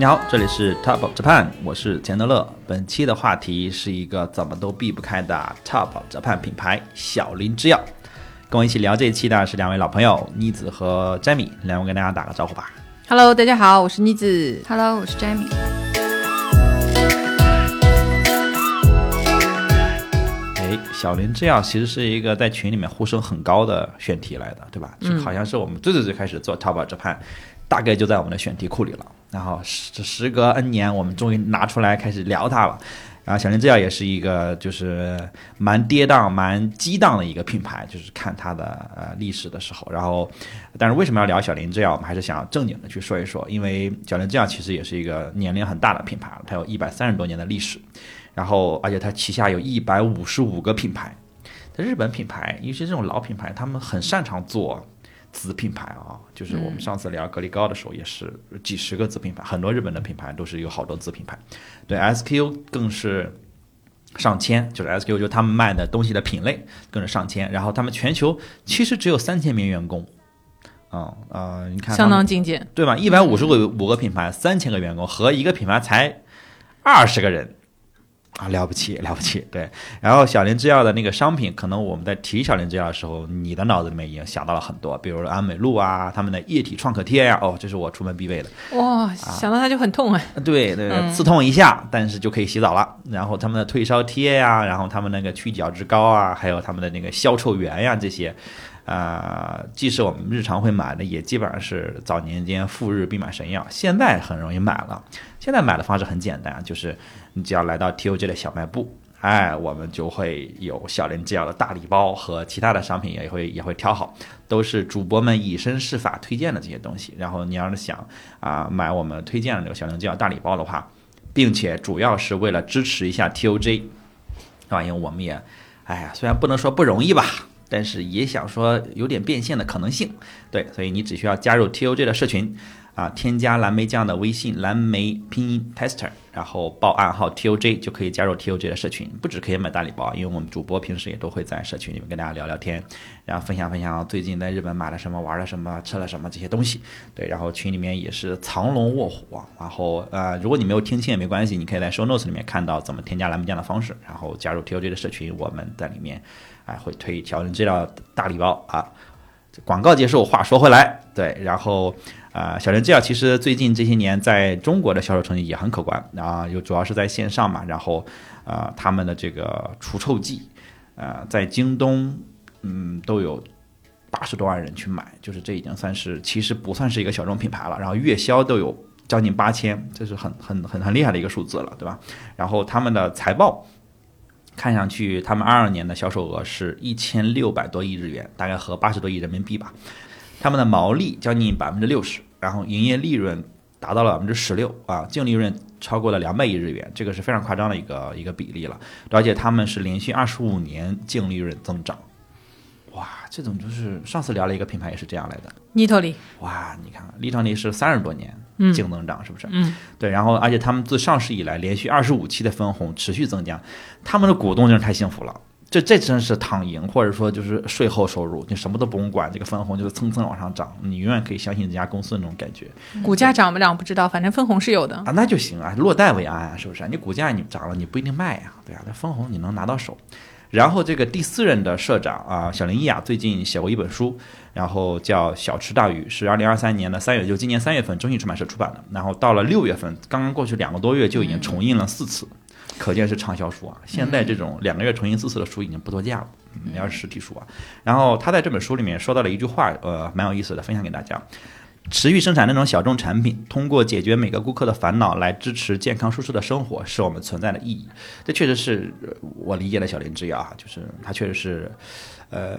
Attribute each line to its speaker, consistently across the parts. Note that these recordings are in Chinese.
Speaker 1: 你好，这里是 Top of Japan，我是钱德勒。本期的话题是一个怎么都避不开的 Top of Japan 品牌小林制药。跟我一起聊这一期的是两位老朋友妮子和 Jamie，两位跟大家打个招呼吧。
Speaker 2: Hello，大家好，我是妮子。
Speaker 3: Hello，我是 Jamie。
Speaker 1: 哎，小林制药其实是一个在群里面呼声很高的选题来的，对吧？就好像是我们最最最开始做 Top of Japan，大概就在我们的选题库里了。然后时时隔 N 年，我们终于拿出来开始聊它了。然后小林制药也是一个就是蛮跌宕、蛮激荡的一个品牌，就是看它的呃历史的时候。然后，但是为什么要聊小林制药？我们还是想正经的去说一说，因为小林制药其实也是一个年龄很大的品牌，它有一百三十多年的历史。然后，而且它旗下有一百五十五个品牌。在日本品牌，尤其这种老品牌，他们很擅长做子品牌啊。就是我们上次聊格力高的时候，也是几十个子品牌，很多日本的品牌都是有好多子品牌。对 SQ 更是上千，就是 SQ 就他们卖的东西的品类更是上千。然后他们全球其实只有三千名员工。嗯呃，你看
Speaker 2: 相当精简。
Speaker 1: 对吧？一百五十个五个品牌，三千个员工，和一个品牌才二十个人啊，了不起，了不起。对，然后小林制药的那个商品，可能我们在提小林制药的时候，你的脑子里面已经想到了很多，比如说安美露啊，他们的液体创可贴呀、哦，这是我出门必备的。
Speaker 2: 哇，想到它就很痛哎。
Speaker 1: 对对，
Speaker 2: 嗯
Speaker 1: 刺痛一下，但是就可以洗澡了。然后他们的退烧贴呀、然后他们那个去角质膏啊，还有他们的那个消臭源呀，这些，啊、即使我们日常会买的，也基本上是早年间赴日必买神药。现在很容易买了，现在买的方式很简单，就是你只要来到 TOJ 的小卖部。哎，我们就会有小林制药的大礼包和其他的商品也会也会挑好，都是主播们以身试法推荐的这些东西。然后你要是想啊、买我们推荐的这个小林制药大礼包的话，并且主要是为了支持一下 TOJ，啊，因为我们也，哎呀，虽然不能说不容易吧，但是也想说有点变现的可能性，对，所以你只需要加入 TOJ 的社群，啊，添加蓝莓酱的微信蓝莓拼音 tester，然后报暗号 TOJ 就可以加入 TOJ 的社群，不止可以买大礼包，因为我们主播平时也都会在社群里面跟大家聊聊天，然后分享分享最近在日本买了什么、玩了什么、吃了什么这些东西。对，然后群里面也是藏龙卧虎啊。然后呃，如果你没有听清也没关系，你可以在 show notes 里面看到怎么添加蓝莓酱的方式，然后加入 TOJ 的社群，我们在里面哎会推调整资料大礼包啊。广告结束，话说回来，对，然后啊、小林制药其实最近这些年在中国的销售成绩也很可观啊，又主要是在线上嘛，然后啊、他们的这个除臭剂啊、在京东嗯都有八十多万人去买，就是这已经算是其实不算是一个小众品牌了，然后月销都有将近八千，这是很很很很厉害的一个数字了，对吧？然后他们的财报看上去，他们二二年的销售额是一千六百多亿日元，大概合八十多亿人民币吧。他们的毛利将近百分之六十，然后营业利润达到了百分之十六啊，净利润超过了两百亿日元，这个是非常夸张的一个一个比例了。而且他们是连续二十五年净利润增长，哇，这种就是上次聊了一个品牌也是这样来的，
Speaker 2: 妮特里，
Speaker 1: 哇，你看利创利是三十多年
Speaker 2: 嗯
Speaker 1: 净增长，是不是？
Speaker 2: 嗯，
Speaker 1: 对，然后而且他们自上市以来连续二十五期的分红持续增加，他们的股东真是太幸福了。这这真是躺赢，或者说就是税后收入，你什么都不用管，这个分红就是蹭蹭往上涨，你永远可以相信这家公司的那种感觉
Speaker 2: 股价涨不涨不知道，反正分红是有的。
Speaker 1: 啊，那就行啊，落袋为安啊，是不是？你股价你涨了，你不一定卖呀，对啊，那分红你能拿到手。然后这个第四任的社长啊，小林一雅最近写过一本书，然后叫《小池大鱼》，是二零二三年的三月，就今年三月份中信出版社出版的。然后到了六月份，刚刚过去两个多月就已经重印了四次，可见是畅销书啊。现在这种两个月重新四次的书已经不多见了，嗯要是实体书啊。然后他在这本书里面说到了一句话，呃，蛮有意思的，分享给大家。持续生产那种小众产品，通过解决每个顾客的烦恼来支持健康舒适的生活，是我们存在的意义。这确实是呃我理解的小林制药啊，就是它确实是，呃，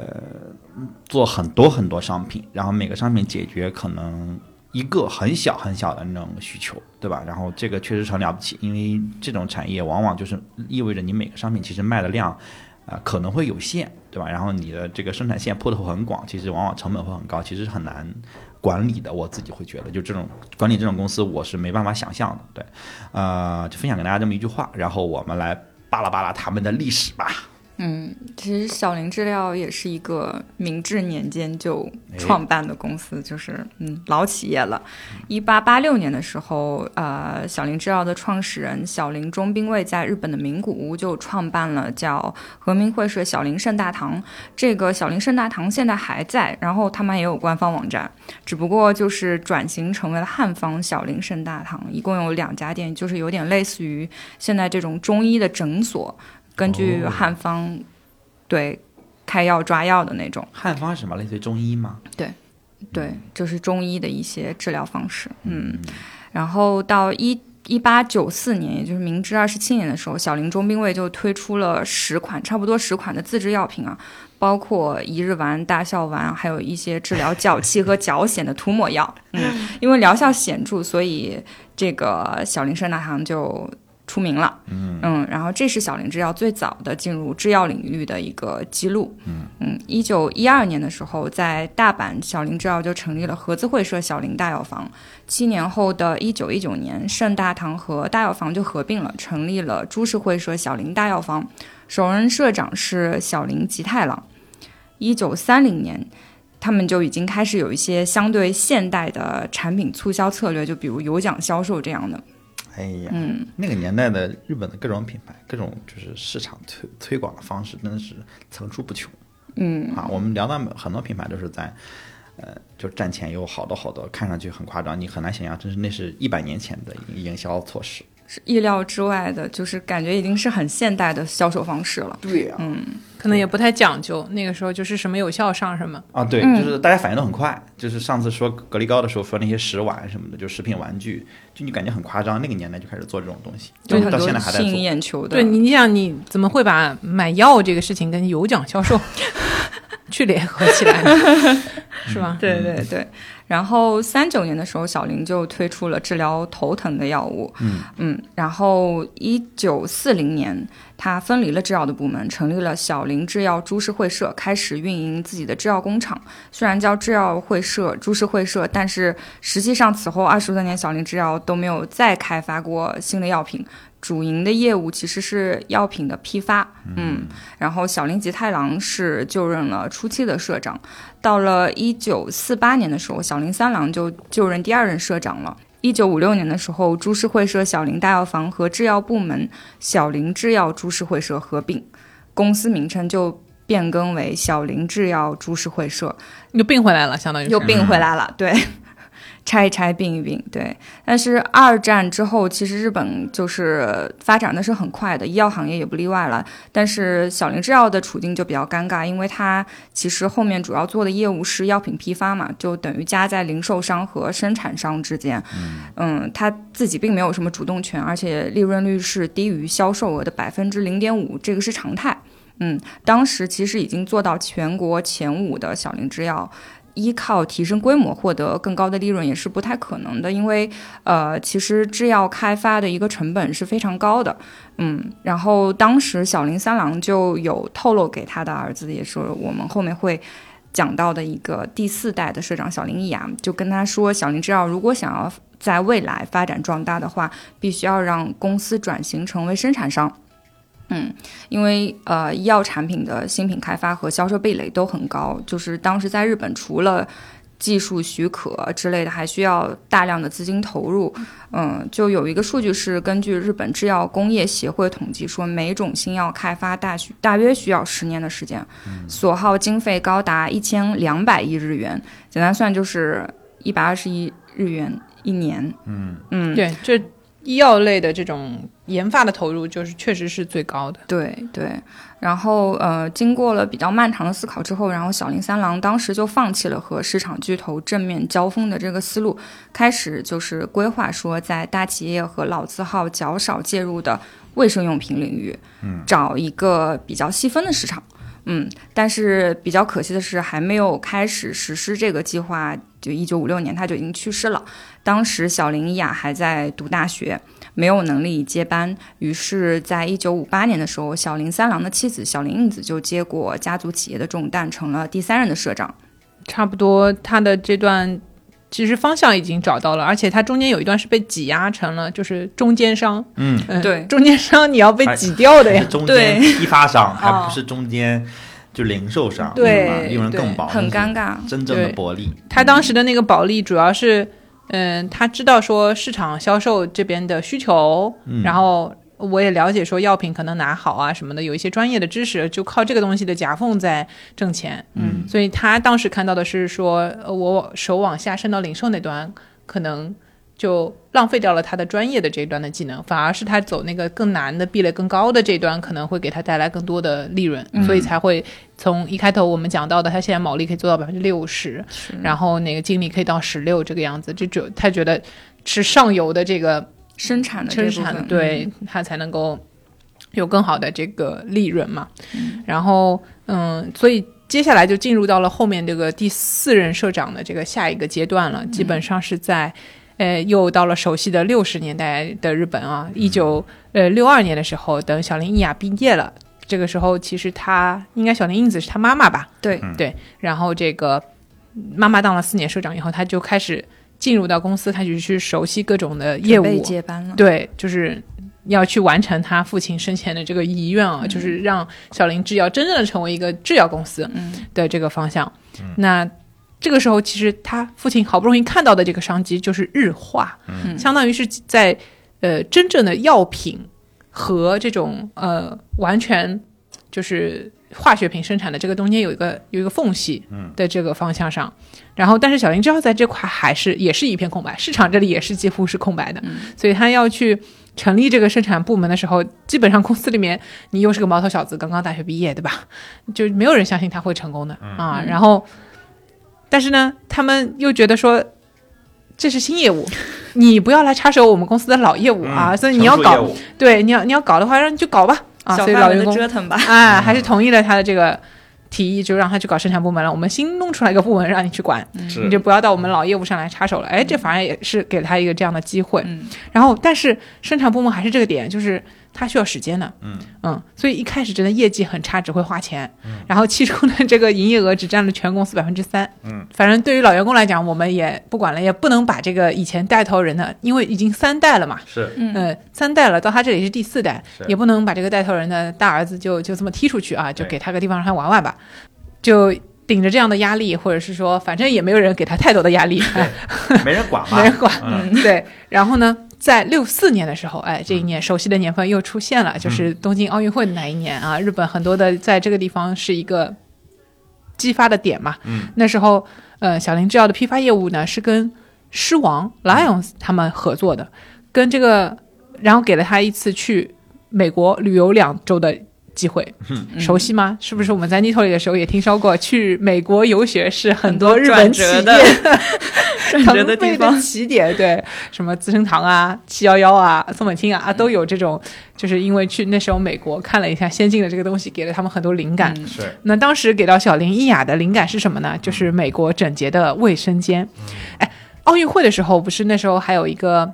Speaker 1: 做很多很多商品，然后每个商品解决可能一个很小很小的那种需求，对吧？然后这个确实很了不起，因为这种产业往往就是意味着你每个商品其实卖的量。啊、可能会有限，对吧？然后你的这个生产线铺的会很广，其实往往成本会很高，其实是很难管理的。我自己会觉得，就这种管理这种公司，我是没办法想象的。对，呃，就分享给大家这么一句话，然后我们来扒拉扒拉他们的历史吧。
Speaker 3: 嗯，其实小林制药也是一个明治年间就创办的公司，就是嗯老企业了。一八八六年的时候，呃，小林制药的创始人小林中兵卫在日本的名古屋就创办了叫和明会社小林圣大堂。这个小林圣大堂现在还在，然后他们也有官方网站，只不过就是转型成为了汉方小林圣大堂，一共有两家店，就是有点类似于现在这种中医的诊所。根据汉方，对开药抓药的那种。
Speaker 1: 汉方是什么？类似于中医吗？
Speaker 3: 对，对，就是中医的一些治疗方式。嗯，然后到一一八九四年，也就是明治二十七年的时候，小林中兵卫就推出了十款，差不多十款的自制药品啊，包括一日丸、大笑丸，还有一些治疗脚气和脚癣的涂抹药。嗯，因为疗效显著，所以这个小林圣大堂就。出名了，嗯。嗯，然后这是小林制药最早的进入制药领域的一个记录，嗯。嗯，一九一二年的时候，在大阪小林制药就成立了合资会社小林大药房，七年后的一九一九年，盛大堂和大药房就合并了，成立了株式会社小林大药房，首任社长是小林吉太郎，一九三零年，他们就已经开始有一些相对现代的产品促销策略，就比如有奖销售这样的。
Speaker 1: 哎呀，那个年代的日本的各种品牌，各种就是市场推推广的方式，真的是层出不穷。
Speaker 3: 嗯，
Speaker 1: 啊，我们聊到很多品牌都是在，呃，就战前有好多好多，看上去很夸张，你很难想象，真是那是一百年前的营销措施，
Speaker 3: 是意料之外的，就是感觉已经是很现代的销售方式了。
Speaker 1: 对呀，
Speaker 3: 嗯。
Speaker 2: 可能也不太讲究，那个时候就是什么有效上什么
Speaker 1: 啊，对，就是大家反应都很快。就是上次说格力高的时候，说那些食玩什么的，就食品玩具，就你感觉很夸张。那个年代就开始做这种东西，就到现在还在
Speaker 3: 吸引眼球的。
Speaker 2: 对你，你想你怎么会把买药这个事情跟有奖销售 去联合起来，是吧？
Speaker 3: 对对对。然后三九年的时候，小林就推出了治疗头疼的药物。
Speaker 1: 嗯
Speaker 3: 嗯。然后一九四零年，他分离了制药的部门，成立了小林制药株式会社，开始运营自己的制药工厂。虽然叫制药会社、株式会社，但是实际上此后二十多年，小林制药都没有再开发过新的药品。主营的业务其实是药品的批发，嗯，然后小林吉太郎是就任了初期的社长，到了一九四八年的时候，小林三郎就就任第二任社长了。一九五六年的时候，株式会社小林大药房和制药部门小林制药株式会社合并，公司名称就变更为小林制药株式会社，
Speaker 2: 又并回来了，相当于
Speaker 3: 又并回来了，对。拆一拆，并一并，对。但是二战之后，其实日本就是发展的是很快的，医药行业也不例外了。但是小林制药的处境就比较尴尬，因为它其实后面主要做的业务是药品批发嘛，就等于夹在零售商和生产商之间。嗯，他自己并没有什么主动权，而且利润率是低于销售额的百分之零点五，这个是常态。嗯，当时其实已经做到全国前五的小林制药。依靠提升规模获得更高的利润也是不太可能的，因为呃，其实制药开发的一个成本是非常高的，嗯，然后当时小林三郎就有透露给他的儿子，也是我们后面会讲到的一个第四代的社长小林义雅，就跟他说，小林制药如果想要在未来发展壮大的话，必须要让公司转型成为生产商。嗯，因为呃，医药产品的新品开发和销售壁垒都很高，就是当时在日本，除了技术许可之类的，还需要大量的资金投入。嗯，就有一个数据是根据日本制药工业协会统计说，每种新药开发大需大约需要十年的时间，所耗经费高达一千两百亿日元，简单算就是一百二十亿日元一年。
Speaker 1: 嗯
Speaker 3: 嗯，
Speaker 2: 对，这。医药类的这种研发的投入，就是确实是最高的。
Speaker 3: 对对，然后呃，经过了比较漫长的思考之后，然后小林三郎当时就放弃了和市场巨头正面交锋的这个思路，开始就是规划说，在大企业和老字号较少介入的卫生用品领域，
Speaker 1: 嗯，
Speaker 3: 找一个比较细分的市场。嗯，嗯但是比较可惜的是，还没有开始实施这个计划，就一九五六年他就已经去世了。当时小林雅还在读大学，没有能力接班。于是，在一九五八年的时候，小林三郎的妻子小林英子就接过家族企业的重担，成了第三任的社长。
Speaker 2: 差不多，他的这段其实方向已经找到了，而且它中间有一段是被挤压成了就是中间商，
Speaker 1: 嗯，
Speaker 2: 嗯，
Speaker 3: 对。
Speaker 2: 中间商你要被挤掉的呀。
Speaker 1: 还是，中间批发商，还
Speaker 2: 哦
Speaker 1: 不是中间就零售商，
Speaker 2: 对
Speaker 1: 吧？利润更薄，
Speaker 3: 很尴尬。
Speaker 1: 真正的
Speaker 2: 对
Speaker 1: 薄利。
Speaker 2: 他当时的那个保利主要是，嗯，他知道说市场销售这边的需求，
Speaker 1: 嗯。
Speaker 2: 然后我也了解说药品可能拿好啊什么的，有一些专业的知识，就靠这个东西的夹缝在挣钱。
Speaker 1: 嗯，
Speaker 2: 所以他当时看到的是说，呃我手往下伸到零售那端，可能就浪费掉了他的专业的这一端的技能，反而是他走那个更难的、壁垒更高的这一端，可能会给他带来更多的利润，所以才会从一开头我们讲到的，他现在毛利可以做到百分之六十，然后那个净利可以到十六这个样子，这就他觉得是上游的这个
Speaker 3: 生产的这
Speaker 2: 生产
Speaker 3: 部分，
Speaker 2: 对他才能够有更好的这个利润嘛。然后，嗯，所以接下来就进入到了后面这个第四任社长的这个下一个阶段了，基本上是在。呃，又到了熟悉的六十年代的日本啊，一九呃六二年的时候，等小林一雅毕业了，这个时候其实他应该小林英子是他妈妈吧？
Speaker 3: 对。
Speaker 1: 嗯。
Speaker 2: 对，然后这个妈妈当了四年社长以后，他就开始进入到公司，开始去熟悉各种的业务，
Speaker 3: 接班了。
Speaker 2: 对，就是要去完成他父亲生前的这个遗愿啊，就是让小林制药真正的成为一个制药公司
Speaker 3: 嗯。
Speaker 2: 的这个方向。那这个时候，其实他父亲好不容易看到的这个商机就是日化，
Speaker 3: 嗯。
Speaker 2: 相当于是在呃真正的药品和这种呃完全就是化学品生产的这个中间有一个有一个缝隙的这个方向上，然后但是小林制药在这块还是也是一片空白，市场这里也是几乎是空白的，所以他要去。成立这个生产部门的时候，基本上公司里面你又是个毛头小子，刚刚大学毕业，对吧？就没有人相信他会成功的、啊。然后，但是呢，他们又觉得说这是新业务，你不要来插手我们公司的老业务啊，
Speaker 1: 嗯
Speaker 2: 所以你要搞，对，你要你要搞的话，让你去搞吧啊。
Speaker 3: 小范围的
Speaker 2: 所以老员工
Speaker 3: 折腾吧。
Speaker 2: 哎，还是同意了他的这个提议，就让他去搞生产部门了。我们新弄出来一个部门让你去管，
Speaker 1: 是
Speaker 2: 你就不要到我们老业务上来插手了。哎，这反而也是给他一个这样的机会。
Speaker 3: 嗯
Speaker 2: 然后，但是生产部门还是这个点，就是它需要时间的。
Speaker 1: 嗯。
Speaker 2: 嗯所以一开始真的业绩很差，只会花钱。然后其中的这个营业额只占了全公司百分之三。
Speaker 1: 嗯，
Speaker 2: 反正对于老员工来讲，我们也不管了，也不能把这个以前带头人的，因为已经三代了嘛。
Speaker 1: 是。
Speaker 3: 嗯。
Speaker 2: 呃，三代了，到他这里是第四代，也不能把这个带头人的大儿子就就这么踢出去啊，就给他个地方让他玩玩吧，就顶着这样的压力，或者是说，反正也没有人给他太多的压力，哎，
Speaker 1: 没人管嘛，
Speaker 2: 没人管，
Speaker 1: 嗯。
Speaker 2: 对。然后呢，在六四年的时候，哎，这一年熟悉的年份又出现了，就是东京奥运会的那一年啊，日本很多的在这个地方是一个激发的点嘛。
Speaker 1: 嗯，
Speaker 2: 那时候，呃，小林制药的批发业务呢是跟狮王 Lions 他们合作的，跟这个，然后给了他一次去美国旅游两周的。机会，嗯熟悉吗？是不是我们在 Nito 里的时候也听说过，去美国游学是很多日本企业
Speaker 3: 转折的 转折的地
Speaker 2: 腾飞
Speaker 3: 方，
Speaker 2: 起点，对，什么资生堂啊、七幺幺啊、松本清啊啊，都有这种，就是因为去那时候美国看了一下先进的这个东西，给了他们很多灵感。
Speaker 3: 嗯
Speaker 1: 是
Speaker 2: 那当时给到小林一雅的灵感是什么呢？就是美国整洁的卫生间。哎，奥运会的时候不是那时候还有一个。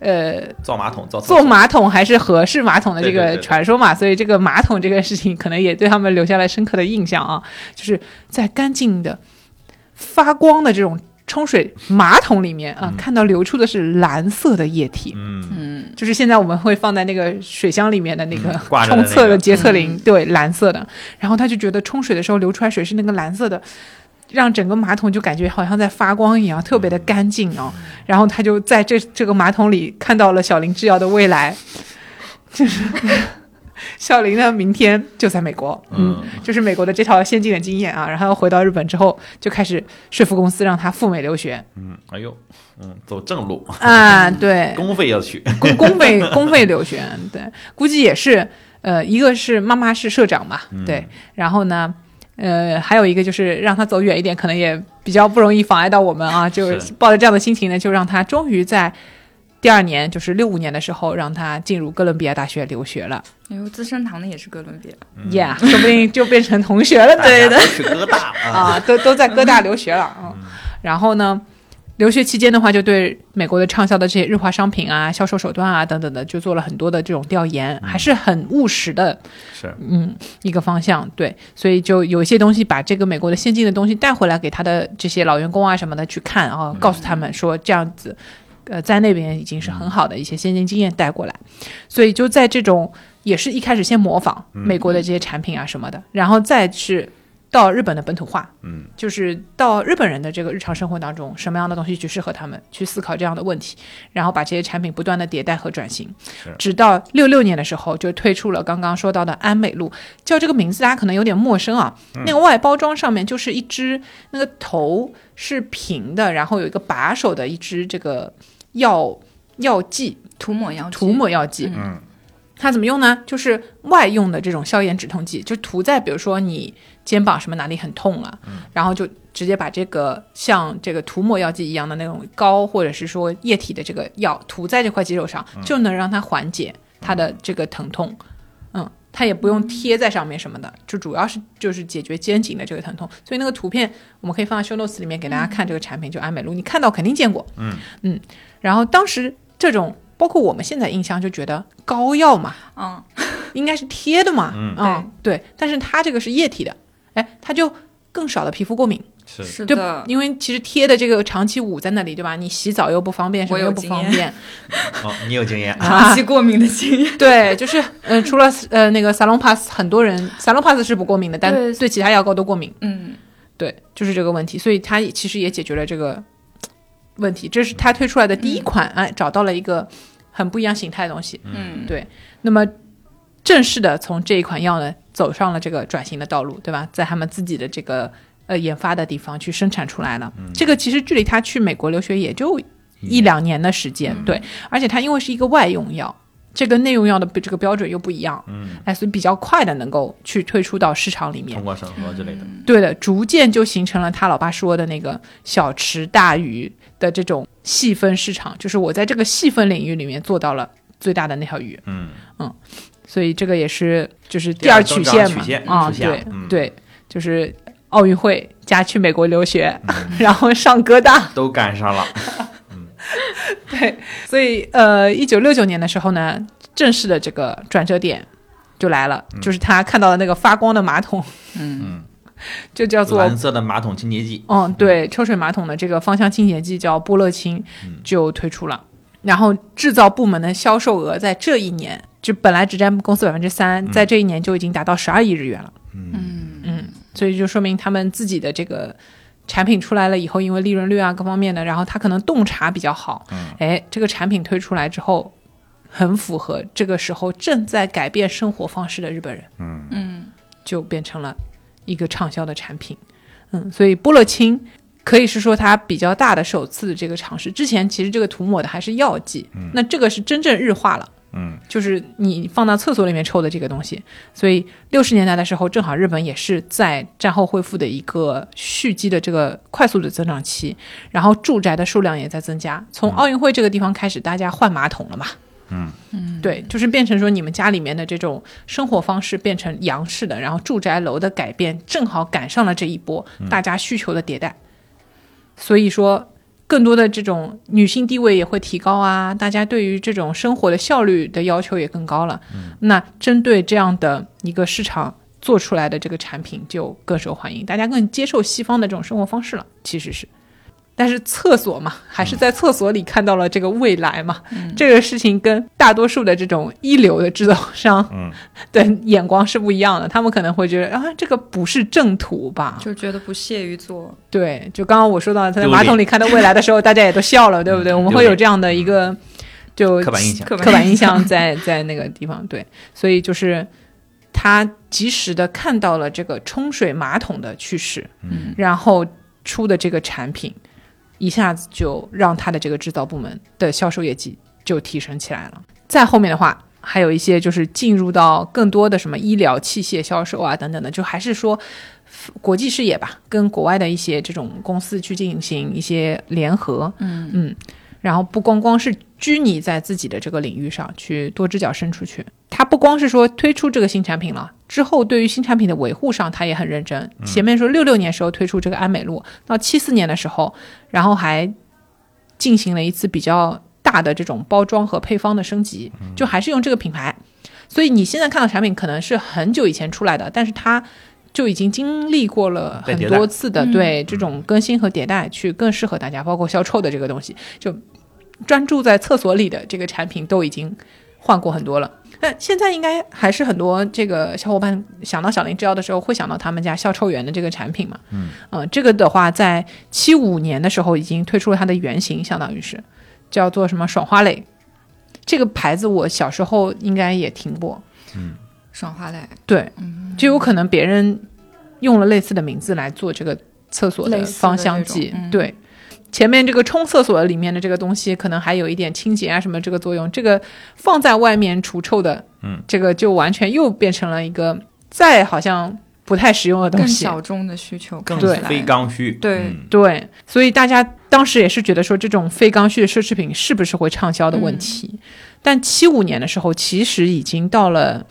Speaker 2: 呃，
Speaker 1: 造马桶造
Speaker 2: 马桶还是合适马桶的这个
Speaker 1: 对对对对。
Speaker 2: 传说嘛，所以这个马桶这个事情可能也对他们留下了深刻的印象啊，就是在干净的、发光的这种冲水马桶里面啊，看到流出的是蓝色的液体，
Speaker 1: 嗯。
Speaker 3: 嗯。
Speaker 2: 就是现在我们会放在那个水箱里面的那个冲厕的洁厕灵，对，蓝色的。然后他就觉得冲水的时候流出来水是那个蓝色的，让整个马桶就感觉好像在发光一样，特别的干净哦。然后他就在这这个马桶里看到了小林制药的未来，就是 小林呢明天就在美国，嗯，就是美国的这套先进的经验啊。然后回到日本之后，就开始说服公司让他赴美留学。
Speaker 1: 嗯，哎呦，嗯，走正路，
Speaker 2: 啊，对，
Speaker 1: 公费要去，
Speaker 2: 公公费 公费留学，对，估计也是，呃，一个是妈妈是社长嘛，对，然后呢，呃，还有一个就是让他走远一点，可能也比较不容易妨碍到我们啊，就是抱着这样的心情呢，就让他终于在第二年，就是六五年的时候，让他进入哥伦比亚大学留学了、
Speaker 3: 哎呦，资生堂的也是哥伦比亚
Speaker 2: ，y e a h 说不定就变成同学了，
Speaker 1: 大家都去哥大啊，
Speaker 2: 啊，都都在哥大留学了啊。然后呢，留学期间的话，就对美国的畅销的这些日化商品啊、销售手段啊等等的，就做了很多的这种调研，还是很务实的
Speaker 1: 是嗯
Speaker 2: 一个方向。对，所以就有一些东西把这个美国的先进的东西带回来给他的这些老员工啊什么的去看啊，告诉他们说这样子，呃，在那边已经是很好的一些先进经验带过来。所以就在这种也是一开始先模仿美国的这些产品啊什么的，然后再是到日本的本土化，
Speaker 1: 嗯，
Speaker 2: 就是到日本人的这个日常生活当中，什么样的东西去适合他们，去思考这样的问题，然后把这些产品不断的迭代和转型，直到六六年的时候就推出了刚刚说到的安美露，叫这个名字大家可能有点陌生啊，那个外包装上面就是一只那个头是平的，然后有一个把手的一只这个药药剂
Speaker 3: 涂抹药剂。
Speaker 2: 涂抹药剂，
Speaker 1: 嗯
Speaker 2: 它怎么用呢？就是外用的这种消炎止痛剂，就涂在比如说你肩膀什么哪里很痛了，然后就直接把这个像这个涂抹药剂一样的那种膏或者是说液体的这个药涂在这块肌肉上，就能让它缓解它的这个疼痛。嗯，它也不用贴在上面什么的，就主要是就是解决肩颈的这个疼痛。所以那个图片我们可以放在 show notes 里面给大家看这个产品，就安美露，你看到肯定见过。
Speaker 1: 嗯
Speaker 2: 嗯，然后当时这种。包括我们现在印象就觉得膏药嘛，
Speaker 3: 嗯，
Speaker 2: 应该是贴的嘛，
Speaker 1: 嗯。
Speaker 2: 对，但是它这个是液体的，哎，它就更少的皮肤过敏，
Speaker 1: 是。
Speaker 3: 是的，
Speaker 2: 因为其实贴的这个长期捂在那里，对吧？你洗澡又不方便，什么又不方便，
Speaker 1: 哦，你有经验，
Speaker 2: 啊
Speaker 3: 长期过敏的经验。
Speaker 2: 对，就是呃，除了呃那个 Salon Pass，很多人 Salon Pass 是不过敏的，但
Speaker 3: 对。
Speaker 2: 对其他药膏都过敏，
Speaker 3: 嗯，
Speaker 2: 对，就是这个问题，所以它其实也解决了这个问题，这是他推出来的第一款，哎，找到了一个很不一样形态的东西，
Speaker 3: 嗯。
Speaker 2: 对，那么正式的从这一款药呢走上了这个转型的道路，对吧？在他们自己的这个呃研发的地方去生产出来了。这个其实距离他去美国留学也就一两年的时间，对，而且它因为是一个外用药。这跟内用药的这个标准又不一样，
Speaker 1: 嗯，
Speaker 2: 哎，所以比较快的能够去推出到市场里面。
Speaker 1: 通。过审核之类的，
Speaker 2: 对的，逐渐就形成了他老爸说的那个小池大鱼的这种细分市场，就是我在这个细分领域里面做到了最大的那条鱼。
Speaker 1: 嗯。
Speaker 2: 嗯，所以这个也是就是
Speaker 1: 第
Speaker 2: 第二曲线嘛
Speaker 1: 曲线
Speaker 2: 啊，对、
Speaker 1: 嗯。
Speaker 2: 对，就是奥运会加去美国留学，然后上哥大，
Speaker 1: 都赶上了，
Speaker 2: 对，所以呃，一九六九年的时候呢，正式的这个转折点就来了，就是他看到了那个发光的马桶，
Speaker 1: 嗯，
Speaker 2: 就叫做
Speaker 1: 蓝色的马桶清洁剂，
Speaker 2: 嗯，对，抽水马桶的这个芳香清洁剂叫波乐清就推出了，然后制造部门的销售额在这一年就本来只占公司百分之三，在这一年就已经达到十二亿日元了。
Speaker 3: 嗯。
Speaker 2: 嗯，所以就说明他们自己的这个产品出来了以后，因为利润率啊各方面的，然后他可能洞察比较好，哎，这个产品推出来之后，很符合这个时候正在改变生活方式的日本人，
Speaker 3: 嗯
Speaker 2: 就变成了一个畅销的产品。嗯，所以波乐清可以是说它比较大的首次的这个尝试。之前其实这个涂抹的还是药剂，那这个是真正日化了。
Speaker 1: 嗯，
Speaker 2: 就是你放到厕所里面抽的这个东西，所以六十年代的时候，正好日本也是在战后恢复的一个蓄积的这个快速的增长期，然后住宅的数量也在增加。从奥运会这个地方开始，大家换马桶了嘛？
Speaker 1: 嗯
Speaker 2: 嗯，对，就是变成说你们家里面的这种生活方式变成洋式的，然后住宅楼的改变正好赶上了这一波大家需求的迭代，所以说更多的这种女性地位也会提高啊，大家对于这种生活的效率的要求也更高了。那针对这样的一个市场做出来的这个产品就更受欢迎，大家更接受西方的这种生活方式了，其实是。但是厕所嘛，还是在厕所里看到了这个未来嘛，这个事情跟大多数的这种一流的制造商
Speaker 1: 嗯。
Speaker 2: 的眼光是不一样的，他们可能会觉得啊，这个不是正途吧？
Speaker 3: 就觉得不屑于做。
Speaker 2: 对，就刚刚我说到他在马桶里看到未来的时候，大家也都笑了，对不对？我们会有这样的一个就
Speaker 1: 刻板印象，
Speaker 3: 刻
Speaker 2: 刻板印象在在那个地方，对，所以就是他及时的看到了这个冲水马桶的趋势，
Speaker 3: 嗯。
Speaker 2: 然后出的这个产品，一下子就让他的这个制造部门的销售业绩就提升起来了。再后面的话，还有一些就是进入到更多的什么医疗器械销售啊等等的，就还是说国际视野吧，跟国外的一些这种公司去进行一些联合，
Speaker 3: 嗯
Speaker 2: 嗯，然后不光光是拘泥在自己的这个领域上，去多只脚伸出去。他不光是说推出这个新产品了，之后对于新产品的维护上，他也很认真。前面说六六年时候推出这个安美露，到七四年的时候，然后还进行了一次比较大的这种包装和配方的升级，就还是用这个品牌。所以你现在看到产品可能是很久以前出来的，但是它就已经经历过了很多次的
Speaker 3: 嗯
Speaker 2: 对这种更新和迭代，去更适合大家，包括消臭的这个东西，就专注在厕所里的这个产品都已经换过很多了。那现在应该还是很多这个小伙伴想到小林制药的时候，会想到他们家消臭源的这个产品嘛？嗯，呃，这个的话，在七五年的时候已经推出了它的原型，相当于是叫做什么爽花蕾。这个牌子我小时候应该也听过，嗯
Speaker 3: 爽花蕾，
Speaker 2: 对，就有可能别人用了类似的名字来做这个厕所的芳香剂，
Speaker 3: 嗯
Speaker 2: 对。前面这个冲厕所里面的这个东西，可能还有一点清洁啊什么这个作用。这个放在外面除臭的，
Speaker 1: 嗯，
Speaker 2: 这个就完全又变成了一个再好像不太实用的东西更。
Speaker 3: 小众的需求，
Speaker 1: 更
Speaker 2: 对
Speaker 1: 非刚需。
Speaker 3: 对
Speaker 1: 嗯
Speaker 2: 对，所以大家当时也是觉得说，这种非刚需的奢侈品是不是会畅销的问题。但七五年的时候，其实已经到了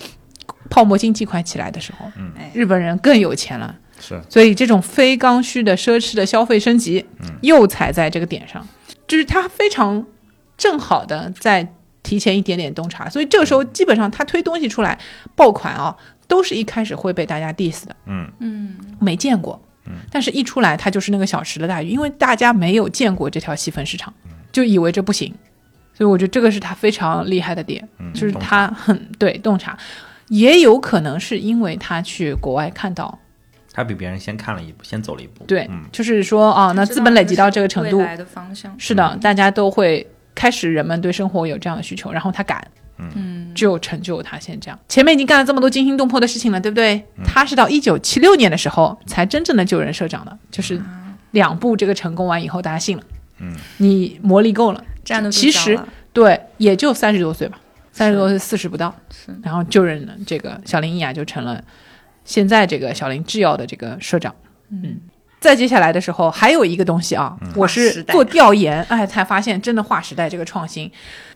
Speaker 2: 泡沫经济快起来的时候，日本人更有钱了。
Speaker 1: 是。
Speaker 2: 所以这种非刚需的奢侈的消费升级，又踩在这个点上，就是它非常正好的在提前一点点洞察，所以这个时候基本上他推东西出来爆款啊，都是一开始会被大家 diss 的，
Speaker 1: 嗯。
Speaker 3: 嗯，
Speaker 2: 没见过，但是一出来它就是那个小时的大鱼，因为大家没有见过这条细分市场，就以为这不行，所以我觉得这个是他非常厉害的点，
Speaker 1: 嗯，
Speaker 2: 就是
Speaker 1: 懂
Speaker 2: 他很对洞察，也有可能是因为他去国外看到。
Speaker 1: 他比别人先看了一步，先走了一步。
Speaker 2: 对，
Speaker 1: 嗯。
Speaker 2: 就是说啊，那资本累积到这个程度，
Speaker 3: 来的方向，
Speaker 2: 是的，大家都会开始人们对生活有这样的需求，然后他敢，
Speaker 3: 嗯，
Speaker 2: 就成就他现在。这样。前面已经干了这么多惊心动魄的事情了，对不对？他是到一九七六年的时候才真正的救人社长的，就是两步这个成功完以后，大家信了，
Speaker 1: 嗯，
Speaker 2: 你磨砺够了，
Speaker 3: 站得住
Speaker 2: 其实对，也就三十多岁吧，三十多岁四十不到，
Speaker 3: 是。
Speaker 2: 然后救人的这个小林一雅就成了现在这个小林制药的这个社长。嗯，再接下来的时候，还有一个东西啊，我是做调研，哎，才发现真的划时代这个创新，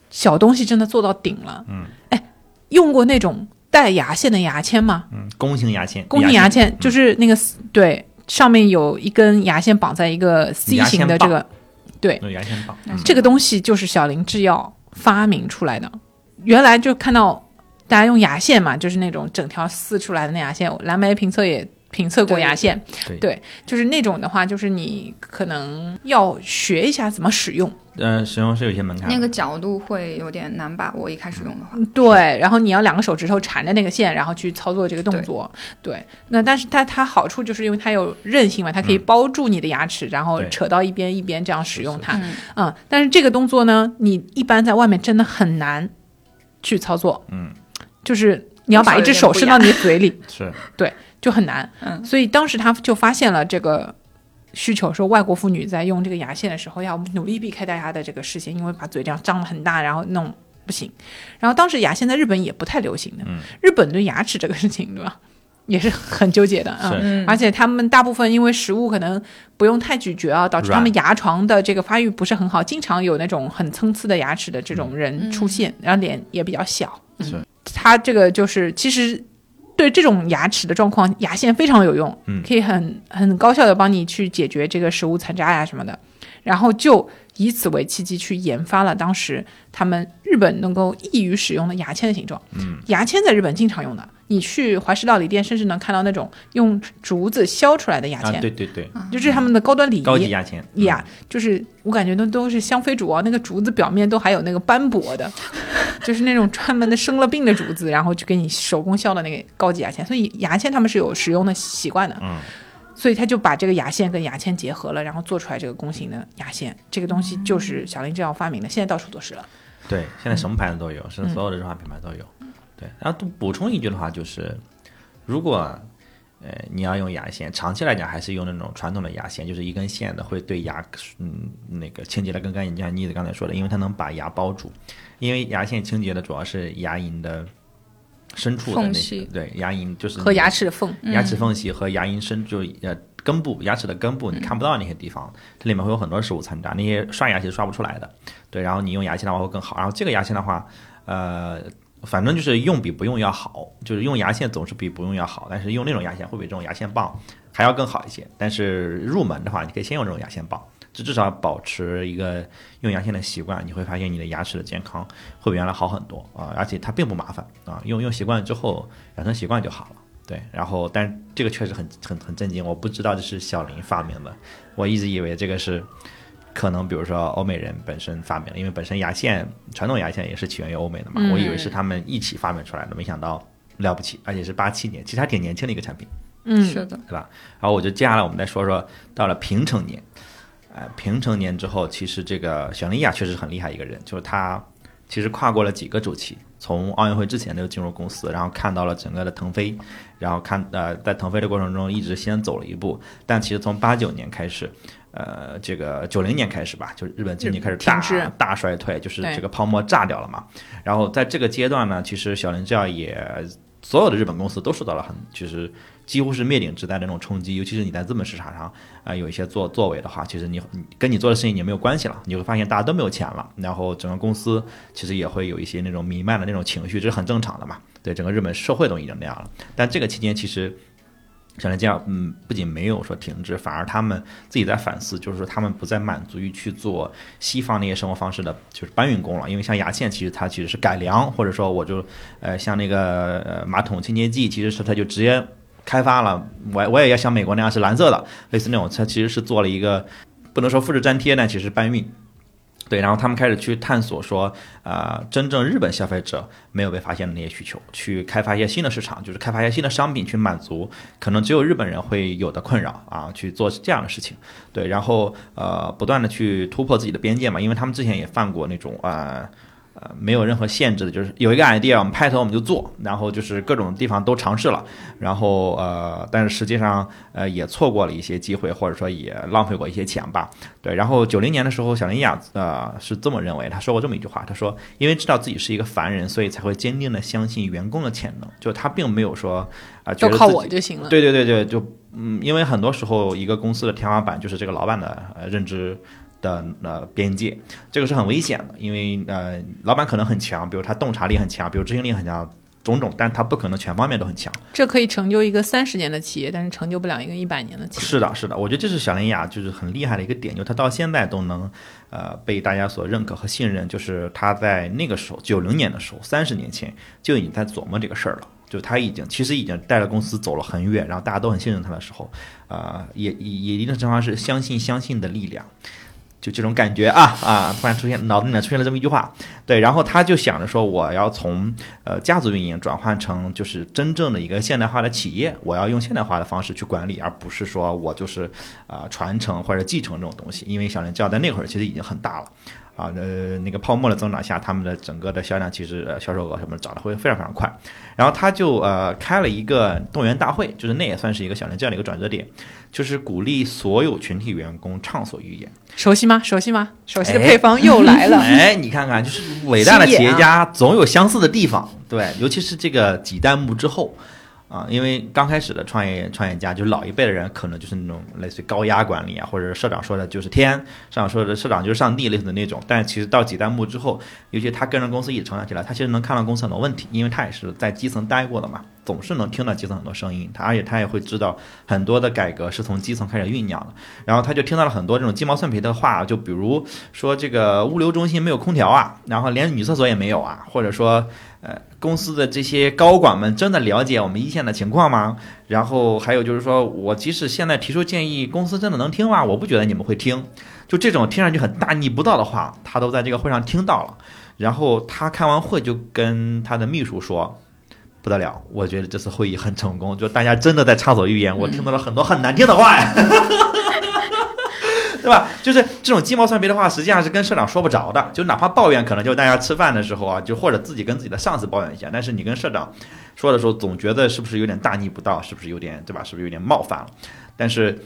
Speaker 2: 小东西真的做到顶了。
Speaker 1: 嗯，
Speaker 2: 哎，用过那种带牙线的牙签吗？
Speaker 1: 嗯，弓形牙签，
Speaker 2: 弓形牙签
Speaker 1: 嗯。
Speaker 2: 就是那个对，上面有一根牙线绑在一个 C 型的这个。对。
Speaker 1: 那牙签棒，嗯。
Speaker 2: 这个东西就是小林制药发明出来的。原来就看到大家用牙线嘛，就是那种整条撕出来的那牙线，蓝莓评测也评测过牙线，
Speaker 1: 对。
Speaker 2: 对，就是那种的话，就是你可能要学一下怎么使用，
Speaker 1: 呃，使用是有些门槛。
Speaker 3: 那个角度会有点难把握，一开始用的话，
Speaker 2: 对，然后你要两个手指头缠着那个线，然后去操作这个动作，对，那但是它它好处就是因为它有韧性嘛，它可以
Speaker 1: 嗯。
Speaker 2: 包住你的牙齿，然后扯到一边一边这样使用它，
Speaker 3: 嗯，
Speaker 2: 嗯，但是这个动作呢，你一般在外面真的很难去操作，
Speaker 1: 嗯，
Speaker 2: 就是你要把一只手伸到你嘴里，
Speaker 1: 是。
Speaker 2: 对就很难。
Speaker 3: 嗯。
Speaker 2: 所以当时他就发现了这个需求，说外国妇女在用这个牙线的时候要努力避开大家的这个视线，因为把嘴这样张得很大，然后弄不行。然后当时牙线在日本也不太流行的，
Speaker 1: 嗯。
Speaker 2: 日本对牙齿这个事情，对吧？也是很纠结的啊。
Speaker 3: 嗯
Speaker 2: 而且他们大部分因为食物可能不用太咀嚼啊，导致他们牙床的这个发育不是很好，经常有那种很参差的牙齿的这种人出现，然后脸也比较小。
Speaker 1: 是。
Speaker 2: 嗯，他这个就是其实对这种牙齿的状况，牙线非常有用，
Speaker 1: 嗯
Speaker 2: 可以很很高效的帮你去解决这个食物残渣呀什么的。然后就以此为契机去研发了当时他们日本能够易于使用的牙签的形状。
Speaker 1: 嗯，
Speaker 2: 牙签在日本经常用的，你去怀石料理店甚至能看到那种用竹子削出来的牙
Speaker 1: 啊，
Speaker 2: 签，
Speaker 1: 对对。对，
Speaker 2: 就是他们的高端礼仪。
Speaker 1: 高级牙签。嗯。
Speaker 2: 呀，就是我感觉那都是香妃竹啊，那个竹子表面都还有那个斑驳的，就是那种专门的生了病的竹子，然后就给你手工削的那个高级牙签，所以牙签他们是有使用的习惯的，
Speaker 1: 嗯，
Speaker 2: 所以他就把这个牙线跟牙签结合了，然后做出来这个弓形的牙线，这个东西就是小林制药发明的，现在到处都是了。
Speaker 1: 对，现在什么牌子都有，是
Speaker 2: 嗯
Speaker 1: 所有的日化品牌都有。对，然后补充一句的话就是，如果呃你要用牙线，长期来讲还是用那种传统的牙线，就是一根线的，会对牙嗯那个清洁的更干净，就像妮子刚才说的，因为它能把牙包住。因为牙线清洁的主要是牙龈的深处的那
Speaker 3: 些
Speaker 1: 对牙龈就是
Speaker 2: 和牙齿的缝，
Speaker 1: 牙齿缝隙和牙龈深就呃根部牙齿的根部你看不到那些地方，这里面会有很多食物残渣，那些刷牙其实刷不出来的。对，然后你用牙线的话会更好。然后这个牙线的话，呃，反正就是用比不用要好，就是用牙线总是比不用要好，但是用那种牙线会比这种牙线棒还要更好一些。但是入门的话，你可以先用这种牙线棒，就至少保持一个用牙线的习惯，你会发现你的牙齿的健康会比原来好很多啊，而且它并不麻烦啊，用用习惯之后养成习惯就好了。对，然后但这个确实很很很震惊，我不知道这是小林发明的，我一直以为这个是可能比如说欧美人本身发明的，因为本身牙线传统牙线也是起源于欧美的嘛，我以为是他们一起发明出来的，没想到了不起，而且是八七年，其实还挺年轻的一个产品。
Speaker 2: 嗯，
Speaker 3: 是的，
Speaker 1: 对吧？然后我就接下来我们再说说到了平成年，呃，平成年之后，其实这个小林亚确实很厉害一个人，就是他其实跨过了几个周期，从奥运会之前就进入公司，然后看到了整个的腾飞，然后看呃在腾飞的过程中一直先走了一步，但其实从八九年开始。呃，这个九零年开始吧，就是日本经济开始大大衰退，就是这个泡沫炸掉了嘛。然后在这个阶段呢，其实小林制药也所有的日本公司都受到了很就是几乎是灭顶之灾的那种冲击，尤其是你在资本市场上啊、有一些作作为的话，其实你你跟你做的事情也没有关系了，你会发现大家都没有钱了，然后整个公司其实也会有一些那种弥漫的那种情绪，这是很正常的嘛。对，整个日本社会都已经那样了，但这个期间其实。小林这样，嗯，不仅没有说停滞，反而他们自己在反思，就是说他们不再满足于去做西方那些生活方式的，就是搬运工了。因为像牙线，其实它其实是改良，或者说我就，呃，像那个马桶清洁剂，其实是它就直接开发了，我我也要像美国那样是蓝色的，类似那种，它其实是做了一个不能说复制粘贴，但其实搬运。对，然后他们开始去探索说，啊，真正日本消费者没有被发现的那些需求，去开发一些新的市场，就是开发一些新的商品，去满足可能只有日本人会有的困扰啊，去做这样的事情。对，然后呃，不断的去突破自己的边界嘛，因为他们之前也犯过那种啊。呃，没有任何限制的，就是有一个 idea，我们拍头我们就做，然后就是各种地方都尝试了，然后呃，但是实际上呃也错过了一些机会，或者说也浪费过一些钱吧。对，然后九零年的时候，小林雅呃是这么认为，他说过这么一句话，他说，因为知道自己是一个凡人，所以才会坚定的相信员工的潜能，就他并没有说啊、觉
Speaker 2: 都靠我就行了。
Speaker 1: 对对对对，就嗯，因为很多时候一个公司的天花板就是这个老板的呃认知的呃边界，这个是很危险的，因为呃老板可能很强，比如他洞察力很强，比如执行力很强。种种，但他不可能全方面都很强。
Speaker 2: 这可以成就一个三十年的企业，但是成就不了一个一百年的企业。
Speaker 1: 是的，是的，我觉得这是小林雅就是很厉害的一个点，就他到现在都能呃被大家所认可和信任，就是他在那个时候九零年的时候，三十年前就已经在琢磨这个事儿了。就他已经其实已经带着公司走了很远，然后大家都很信任他的时候，啊、也也也一定程度上是相信相信的力量。就这种感觉啊啊！突然出现脑子里面出现了这么一句话，对，然后他就想着说，我要从呃家族运营转换成就是真正的一个现代化的企业，我要用现代化的方式去管理，而不是说我就是啊、传承或者继承这种东西。因为小林教在那会儿其实已经很大了。啊，呃，那个泡沫的增长下，他们的整个的销量其实、呃、销售额什么的涨得会非常非常快。然后他就呃开了一个动员大会，就是那也算是一个小的这样的一个转折点，就是鼓励所有群体员工畅所欲言。
Speaker 2: 熟悉吗？熟悉吗？熟悉的
Speaker 1: 哎
Speaker 2: 配方又来了。
Speaker 1: 哎，你看看，就是伟大的企业家总有相似的地方，对，尤其是这个几代目之后。啊，因为刚开始的创业创业家，就是老一辈的人，可能就是那种类似于高压管理啊，或者社长说的就是天，社长说的社长就是上帝类似的那种。但其实到几代目之后，尤其他跟着公司一起成长起来，他其实能看到公司很多问题，因为他也是在基层待过的嘛，总是能听到基层很多声音，他而且他也会知道很多的改革是从基层开始酝酿的。然后他就听到了很多这种鸡毛蒜皮的话，就比如说这个物流中心没有空调啊，然后连女厕所也没有啊，或者说呃公司的这些高管们真的了解我们一线的情况吗？然后还有就是说我即使现在提出建议，公司真的能听吗？我不觉得你们会听。就这种听上去很大逆不道的话，他都在这个会上听到了。然后他开完会就跟他的秘书说。不得了，我觉得这次会议很成功，就大家真的在畅所欲言，我听到了很多很难听的话呀。对吧？就是这种鸡毛蒜皮的话，实际上是跟社长说不着的。就哪怕抱怨，可能就大家吃饭的时候啊，就或者自己跟自己的上司抱怨一下。但是你跟社长说的时候，总觉得是不是有点大逆不道？是不是有点对吧？是不是有点冒犯了？但是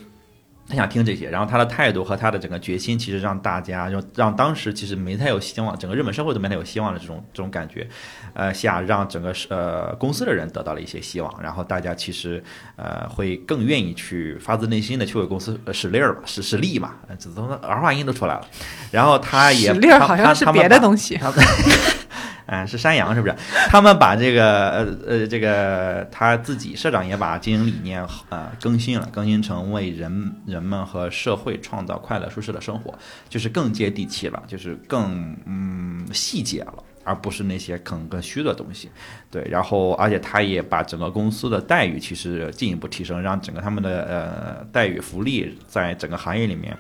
Speaker 1: 他想听这些，然后他的态度和他的整个决心，其实让大家就让当时其实没太有希望，整个日本社会都没太有希望的这种这种感觉，呃下让整个呃公司的人得到了一些希望，然后大家其实呃会更愿意去发自内心的去为公司呃使力儿吧，使使力嘛，呃这都儿化音都出来了，然后他也
Speaker 2: 使力儿
Speaker 1: 他
Speaker 2: 好像是
Speaker 1: 他他们
Speaker 2: 别的东西。
Speaker 1: 他们嗯、是山羊是不是？他们把这个呃呃这个他自己社长也把经营理念呃更新了，更新成为人人们和社会创造快乐舒适的生活，就是更接地气了，就是更嗯细节了。而不是那些更更虚的东西，对，然后而且他也把整个公司的待遇其实进一步提升，让整个他们的呃待遇福利在整个行业里面，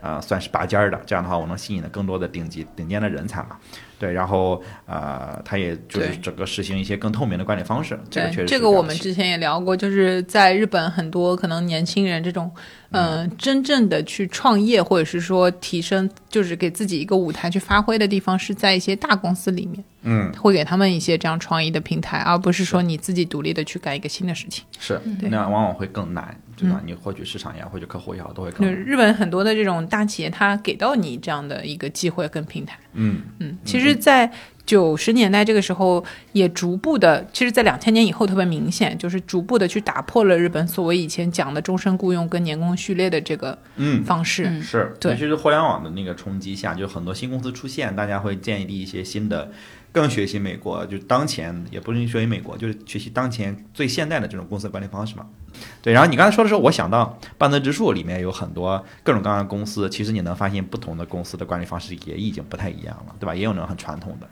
Speaker 1: 呃算是拔尖儿的。这样的话，我能吸引的更多的顶级顶尖的人才嘛。对，然后呃，他也就是整个实行一些更透明的管理方式，这个
Speaker 2: 对
Speaker 1: 确实
Speaker 2: 这个我们之前也聊过，就是在日本很多可能年轻人这种，嗯、呃，真正的去创业或者是说提升，就是给自己一个舞台去发挥的地方，是在一些大公司里面，
Speaker 1: 嗯
Speaker 2: 会给他们一些这样创意的平台，而不是说你自己独立的去干一个新的事情。
Speaker 1: 是
Speaker 2: 对
Speaker 1: 那往往会更难，对吧？你获取市场也好，获取客户也好，都会更。
Speaker 2: 日本很多的这种大企业，它给到你这样的一个机会跟平台。
Speaker 1: 嗯
Speaker 2: 嗯，其实，在九十年代这个时候，也逐步的，其实，在两千年以后特别明显，就是逐步的去打破了日本所谓以前讲的终身雇佣跟年功序列的这个
Speaker 1: 嗯，
Speaker 2: 方式。
Speaker 3: 嗯
Speaker 1: 是，
Speaker 2: 对
Speaker 1: 尤其是互联网的那个冲击下，就很多新公司出现，大家会建立一些新的，更学习美国，就当前也不是学习美国，就是学习当前最现代的这种公司管理方式嘛。对，然后你刚才说的时候，我想到半泽直树里面有很多各种各样的公司，其实你能发现不同的公司的管理方式也已经不太一样了，对吧？也有那种很传统的。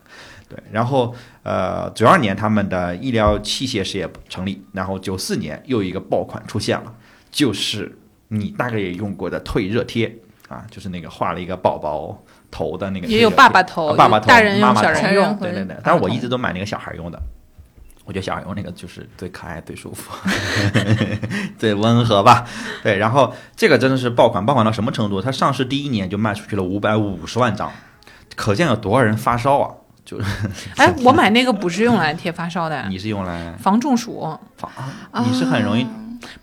Speaker 1: 对，然后呃，九二年他们的医疗器械事业成立，然后九四年又一个爆款出现了，就是你大概也用过的退热贴啊，就是那个画了一个宝宝头的那个
Speaker 2: 也有爸爸头
Speaker 1: 啊爸爸头、
Speaker 2: 大人用小人
Speaker 3: 用
Speaker 1: 对对对。但是我一直都买那个小孩用的。我觉得小孩用那个就是最可爱、最舒服、最温和吧。对，然后这个真的是爆款，爆款到什么程度？它上市第一年就卖出去了五百五十万张，可见有多少人发烧啊！就是
Speaker 2: 哎，我买那个不是用来贴发烧的，
Speaker 1: 你是用来
Speaker 2: 防中暑。
Speaker 1: 防，你是很容易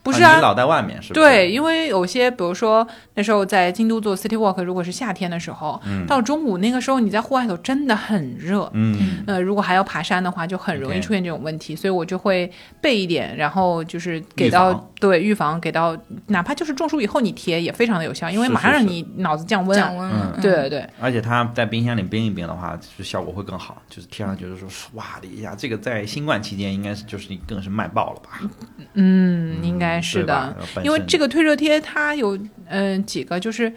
Speaker 2: 不是啊，
Speaker 1: 啊你老在外面是不是？
Speaker 2: 对，，因为有些，比如说那时候在京都做 City Walk，如果是夏天的时候，到中午那个时候你在户外头真的很热，
Speaker 1: 嗯，
Speaker 2: 呃，如果还要爬山的话，就很容易出现这种问题，所以我就会备一点，然后就是给到
Speaker 1: 防
Speaker 2: 对预防给到，哪怕就是中暑以后你贴也非常的有效，因为马上让你脑子降温啊。
Speaker 3: 降温了，
Speaker 2: 对对对，
Speaker 1: 而且它在冰箱里冰一冰的话，就是效果会更好，就是贴上去就是说唰的一下，这个在新冠期间应该是就是更是卖爆了吧？
Speaker 2: 嗯，应该是的，因为这个退热贴它有嗯、呃几个就是。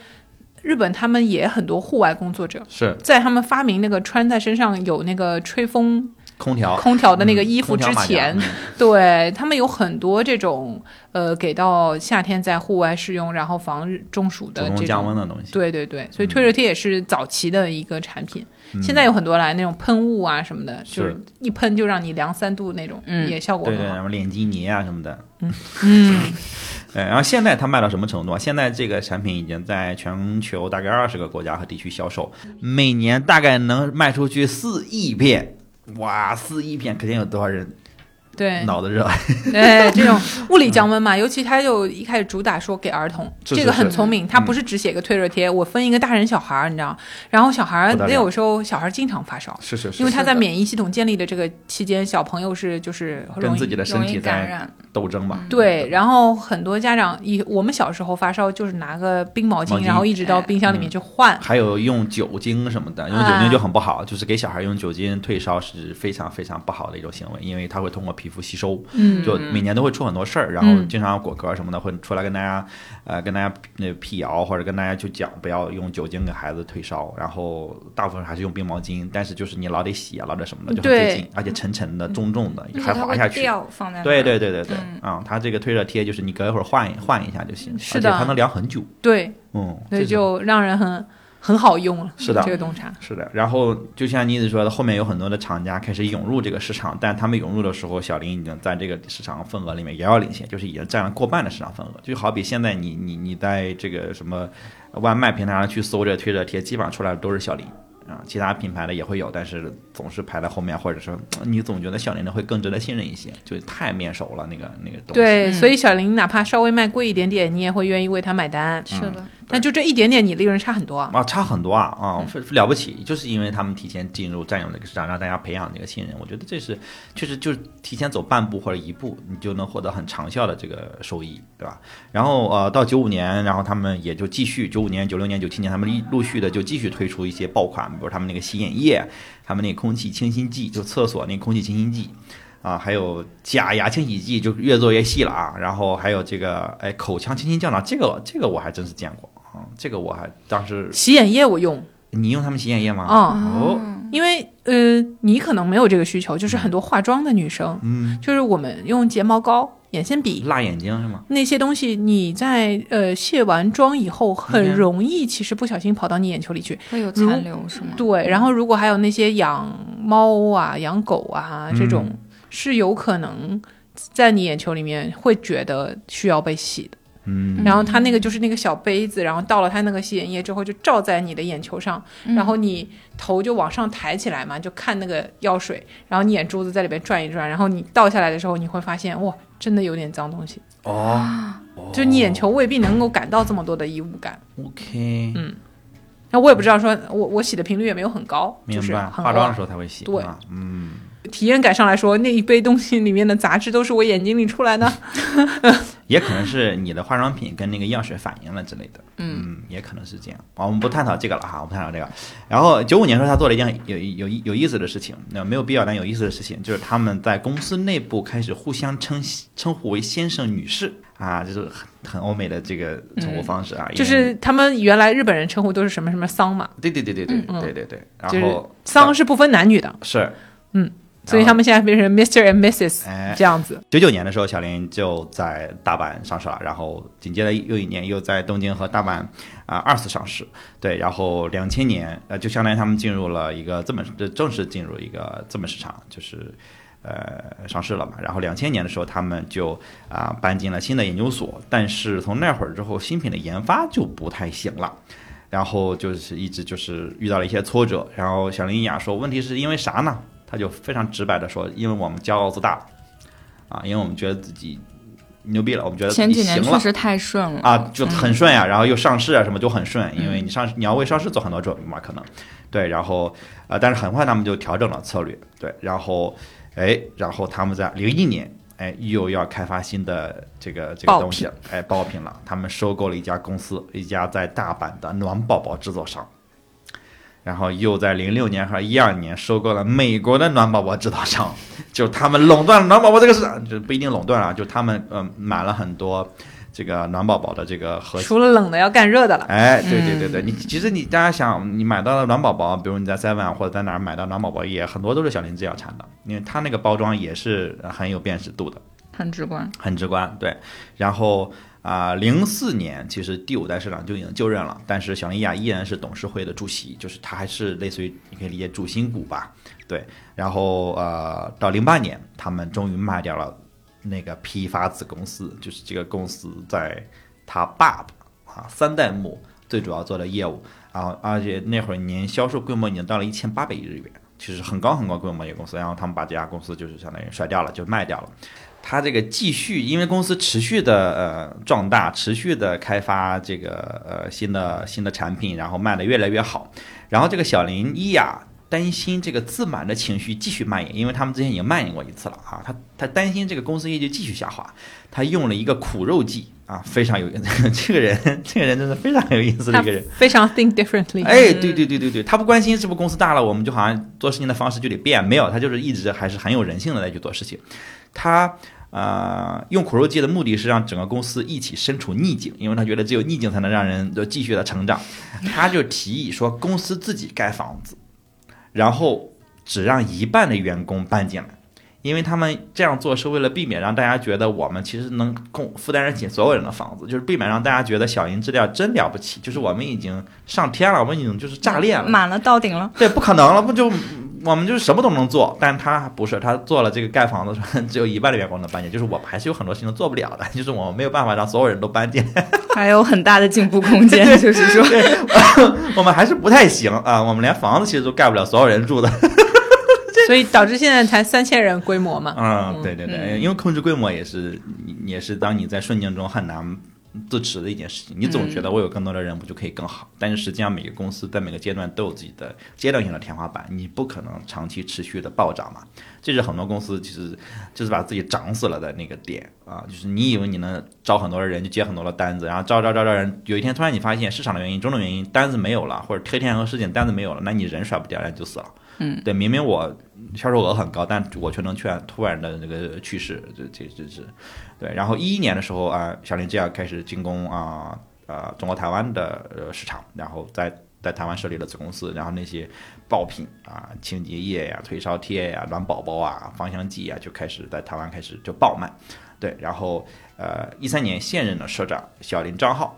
Speaker 2: 日本他们也很多户外工作者，
Speaker 1: 是
Speaker 2: 在他们发明那个穿在身上有那个吹风
Speaker 1: 空调
Speaker 2: 空调的那个
Speaker 1: 嗯
Speaker 2: 衣服之前，
Speaker 1: 嗯
Speaker 2: 对他们有很多这种呃，给到夏天在户外使用，然后防中暑的这种降。
Speaker 1: 温的东西。
Speaker 2: 对对对，所以退热贴也是早期的一个产品。
Speaker 1: 嗯
Speaker 2: 现在有很多来那种喷雾啊什么的，就是一喷就让你凉三度那种，
Speaker 3: 嗯
Speaker 2: 也效果
Speaker 1: 对对，
Speaker 2: 很好。
Speaker 1: 什么脸基尼啊什么的。
Speaker 2: 嗯，
Speaker 1: 对，然后现在它卖到什么程度啊？现在这个产品已经在全球大概二十个国家和地区销售，每年大概能卖出去四亿片。哇，四亿片，肯定有多少人
Speaker 2: 对，
Speaker 1: 脑子热。
Speaker 2: 对，这种物理降温嘛，尤其他就一开始主打说给儿童，这个很聪明，他不是只写个退热贴，我分一个大人小孩儿，你知道，然后小孩儿那有时候小孩儿经常发烧，
Speaker 1: 是是是，
Speaker 2: 因为他在免疫系统建立的这个期间，小朋友是就是容易
Speaker 1: 跟自己的身
Speaker 3: 容易
Speaker 1: 体在
Speaker 3: 感染。
Speaker 1: 斗争吧。
Speaker 2: 对，然后很多家长以我们小时候发烧就是拿个冰毛巾，然后一直到
Speaker 3: 哎
Speaker 2: 冰箱里面去换。
Speaker 1: 还有用酒精什么的，用酒精就很不好，就是给小孩用酒精退烧是非常非常不好的一种行为，因为他会通过皮肤吸收，
Speaker 2: 嗯。
Speaker 1: 就每年都会出很多事儿，然后
Speaker 2: 嗯。
Speaker 1: 经常果壳什么的会出来跟大家，呃，跟大家那辟谣或者跟大家去讲不要用酒精给孩子退烧，然后大部分还是用冰毛巾，但是就是你老得洗啊，老得什么的就很费劲，而且沉沉的、重重的，还滑下去。
Speaker 3: 掉放在那儿
Speaker 1: 对对对对对，
Speaker 3: 嗯。
Speaker 1: 啊、它这个退热贴就是你隔一会儿换一换一下就行，
Speaker 2: 是的。
Speaker 1: 而且它能凉很久，
Speaker 2: 对，
Speaker 1: 嗯，
Speaker 2: 所以
Speaker 1: 这
Speaker 2: 就让人很很好用了。
Speaker 1: 是的
Speaker 2: 这个洞察。
Speaker 1: 是的，然后就像妮子说的，后面有很多的厂家开始涌入这个市场，但他们涌入的时候，小林已经在这个市场份额里面遥遥领先，就是已经占了过半的市场份额。就好比现在你你你在这个什么外卖平台上去搜这个退热贴，基本上出来的都是小林啊，其他品牌的也会有，但是总是排在后面，或者说你总觉得小林的会更值得信任一些，就太面熟了那个那个东西。
Speaker 2: 对，
Speaker 3: 嗯
Speaker 2: 所以小林哪怕稍微卖贵一点点，你也会愿意为他买单。
Speaker 3: 是的，
Speaker 2: 但就这一点点，你利润差很多啊。
Speaker 1: 啊，差很多啊啊，了不起，就是因为他们提前进入占有那个市场，让大家培养这个信任。我觉得这是确实就是提前走半步或者一步，你就能获得很长效的这个收益，对吧？然后呃，到九五年，然后他们也就继续九五年、九六年、九七年，他们陆陆续的就继续推出一些爆款，比如他们那个洗眼液，他们那个空气清新剂，就厕所那空气清新剂。啊，还有假牙清洗剂，就越做越细了啊。然后还有这个，哎，口腔清新胶囊，这个这个我还真是见过啊。这个我还当时
Speaker 2: 洗眼液我用，
Speaker 1: 你用他们洗眼液吗？
Speaker 2: 啊、
Speaker 1: 哦，
Speaker 2: 因为呃，你可能没有这个需求，就是很多化妆的女生，
Speaker 1: 嗯，
Speaker 2: 就是我们用睫毛膏、眼线笔
Speaker 1: 辣眼睛是吗？
Speaker 2: 那些东西，你在呃卸完妆以后，很
Speaker 1: 嗯
Speaker 2: 容易其实不小心跑到你眼球里去。
Speaker 3: 会有残留是吗？
Speaker 2: 对，然后如果还有那些养猫啊、养狗啊这种，
Speaker 1: 嗯
Speaker 2: 是有可能在你眼球里面会觉得需要被洗的。
Speaker 1: 嗯，
Speaker 2: 然后它那个就是那个小杯子，然后倒了它那个洗眼液之后，就照在你的眼球上，然后你头就往上抬起来嘛，就看那个药水，然后你眼珠子在里边转一转，然后你倒下来的时候，你会发现哇，真的有点脏东西，
Speaker 1: 哦。
Speaker 2: 就你眼球未必能够感到这么多的异物感。
Speaker 1: ，OK，
Speaker 2: 嗯。那我也不知道说，我我洗的频率也没有很高，
Speaker 1: 明白。
Speaker 2: 就是
Speaker 1: 化妆的时候才会洗，
Speaker 2: 对。
Speaker 1: 啊嗯，
Speaker 2: 体验感上来说，那一杯东西里面的杂质都是我眼睛里出来的。
Speaker 1: 也可能是你的化妆品跟那个药水反应了之类的，嗯，也可能是这样。啊，我们不探讨这个了哈，我们不探讨这个。然后九五年的时候，他做了一件有有有有意思的事情，那没有必要但有意思的事情，就是他们在公司内部开始互相称称呼为先生、女士啊，就是很很欧美的这个称呼方式啊，因
Speaker 2: 就是他们原来日本人称呼都是什么什么桑嘛，
Speaker 1: 对对对对对
Speaker 2: 嗯
Speaker 1: 对对对，然后
Speaker 2: 桑。是不分男女的，
Speaker 1: 是。
Speaker 2: 嗯，所以他们现在变成 Mr. and Mrs.
Speaker 1: 哎
Speaker 2: 这样子。
Speaker 1: 九九年的时候，小林就在大阪上市了，然后紧接着又一年又在东京和大阪啊、二次上市。对，然后两千年呃，就相当于他们进入了一个资本呃正式进入一个资本市场，就是呃上市了嘛。然后两千年的时候，他们就啊、搬进了新的研究所，但是从那会儿之后，新品的研发就不太行了。然后就是一直就是遇到了一些挫折，然后小林一雅说，问题是因为啥呢？他就非常直白的说，因为我们骄傲自大了。啊，因为我们觉得自己牛逼了，我们觉得自
Speaker 3: 前几年确实太顺了
Speaker 1: 啊，就很顺
Speaker 3: 嗯
Speaker 1: 呀、然后又上市啊，什么就很顺，因为你上市你要为上市做很多准备嘛，可能对，然后呃，但是很快他们就调整了策略，对，然后哎，然后他们在零一年。哎，又要开发新的这个这个东西了，哎，爆品了。他们收购了一家公司，一家在大阪的暖宝宝制作商。然后又在零六年和一二年收购了美国的暖宝宝制造商，就他们垄断了暖宝宝这个市场，就不一定垄断了，就他们呃买了很多这个暖宝宝的这个核心。
Speaker 2: 除了冷的要干热的了，
Speaker 1: 哎，对对对对，你其实你大家想，你买到的暖宝宝，比如你在 Seven 或者在哪儿买到暖宝宝也，很多都是小林制药产的，因为它那个包装也是很有辨识度的。
Speaker 3: 很直观。
Speaker 1: 很直观，对。然后啊，零、四年其实第五代社长就已经就任了，但是小林亚依然是董事会的主席，就是他还是类似于你可以理解主心骨吧，对。然后呃，到零八年，他们终于卖掉了那个批发子公司，就是这个公司在他爸爸啊三代目最主要做的业务，然后而且那会儿年销售规模已经到了一千八百亿日元。其实很高很高规模一个公司，然后他们把这家公司就是相当于甩掉了，就卖掉了。它这个继续，因为公司持续的呃壮大，持续的开发这个呃新的新的产品，然后卖的越来越好。然后这个小林一呀担心这个自满的情绪继续蔓延，因为他们之前已经蔓延过一次了啊，他他担心这个公司业绩继续下滑，他用了一个苦肉计啊，非常有这个人，这个人真的非常有意思的一个人。
Speaker 2: 非常 think differently。
Speaker 1: 哎，对对对对对，他不关心是不是公司大了，我们就好像做事情的方式就得变，没有，他就是一直还是很有人性的在去做事情。他呃用苦肉计的目的是让整个公司一起身处逆境，因为他觉得只有逆境才能让人就继续的成长。他就提议说，公司自己盖房子，然后只让一半的员工搬进来。因为他们这样做是为了避免让大家觉得我们其实能供负担得起所有人的房子，就是避免让大家觉得小银质量真了不起，就是我们已经上天了，我们已经就是炸裂了，
Speaker 3: 满了到顶了。
Speaker 1: 对，不可能了，不就我们就是什么都能做，但他不是，他做了这个盖房子，只有一半的员工能搬进，就是我们还是有很多事情做不了的，就是我们没有办法让所有人都搬进，
Speaker 3: 还有很大的进步空间，就是说，
Speaker 1: 我们还是不太行啊，我们连房子其实都盖不了所有人住的。
Speaker 2: 所以导致现在才三千人规模嘛。
Speaker 1: 嗯，对对对，因为控制规模也是也是当你在顺境中很难自持的一件事情。你总觉得我有更多的人，我就可以更好？但是实际上，每个公司在每个阶段都有自己的阶段性的天花板，你不可能长期持续的暴涨嘛。这是很多公司其实就是把自己涨死了的那个点啊，就是你以为你能招很多的人，就接很多的单子，然后招招招招人，有一天突然你发现市场的原因、种种原因，单子没有了，或者黑天鹅事件单子没有了，那你人甩不掉，那就死了。
Speaker 3: 嗯，
Speaker 1: 对，明明我销售额很高，但我却能劝突然的那个去世，这这这是对。然后一一年的时候啊，小林制药开始进攻啊啊中国台湾的市场，然后在在台湾设立了子公司，然后那些爆品啊，清洁液呀、退烧贴呀、暖宝宝啊、芳香剂啊，就开始在台湾开始就爆卖。对，然后呃一三年现任的社长小林张浩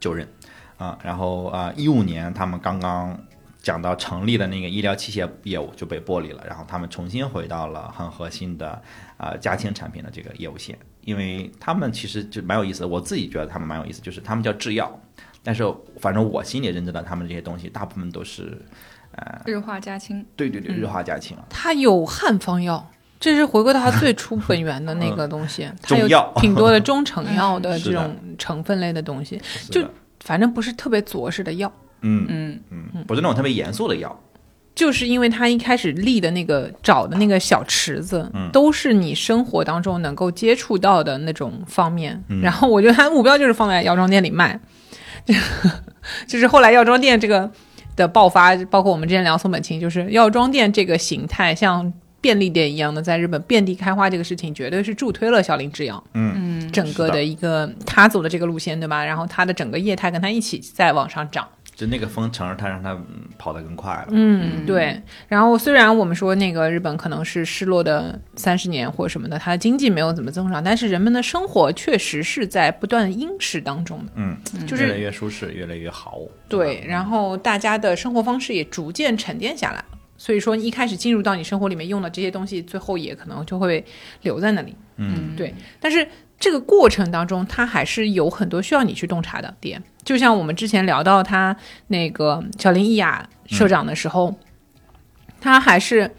Speaker 1: 就任啊，然后啊一五年他们刚刚。讲到成立的那个医疗器械业务就被剥离了，然后他们重新回到了很核心的啊家庭产品的这个业务线，因为他们其实就蛮有意思的，我自己觉得他们蛮有意思，就是他们叫制药，但是反正我心里认知到他们这些东西大部分都是呃
Speaker 3: 日化家清，
Speaker 1: 对对对日化家清啊，
Speaker 2: 它有汉方药，这是回归到它最初本源的那个东西，它有
Speaker 1: 药
Speaker 2: 挺多的中成药的这种成分类的东西，就反正不是特别着实的药。
Speaker 1: 嗯
Speaker 3: 嗯，
Speaker 1: 嗯，不是那种特别严肃的药，
Speaker 2: 就是因为他一开始立的那个找的那个小池子，
Speaker 1: 嗯。
Speaker 2: 都是你生活当中能够接触到的那种方面。
Speaker 1: 嗯。
Speaker 2: 然后我觉得他的目标就是放在药妆店里卖，就是后来药妆店这个的爆发，包括我们之前聊松本清，就是药妆店这个形态像便利店一样的在日本遍地开花，这个事情绝对是助推了小林制药。
Speaker 3: 嗯，
Speaker 2: 整个
Speaker 1: 的
Speaker 2: 的。一个他走的这个路线，对吧？然后他的整个业态跟他一起在往上涨。
Speaker 1: 就那个风乘着它让它嗯跑得更快了。
Speaker 2: 嗯，对。然后虽然我们说那个日本可能是失落的三十年或什么的，它的经济没有怎么增长，但是人们的生活确实是在不断殷实当中的。
Speaker 1: 嗯，
Speaker 2: 就是
Speaker 1: 越来越舒适，越来越好。
Speaker 2: 对，然后大家的生活方式也逐渐沉淀下来了。所以说，一开始进入到你生活里面用的这些东西，最后也可能就会留在那里。
Speaker 1: 嗯，
Speaker 2: 对。但是这个过程当中，它还是有很多需要你去洞察的点。就像我们之前聊到他那个小林一雅社长的时候，他还是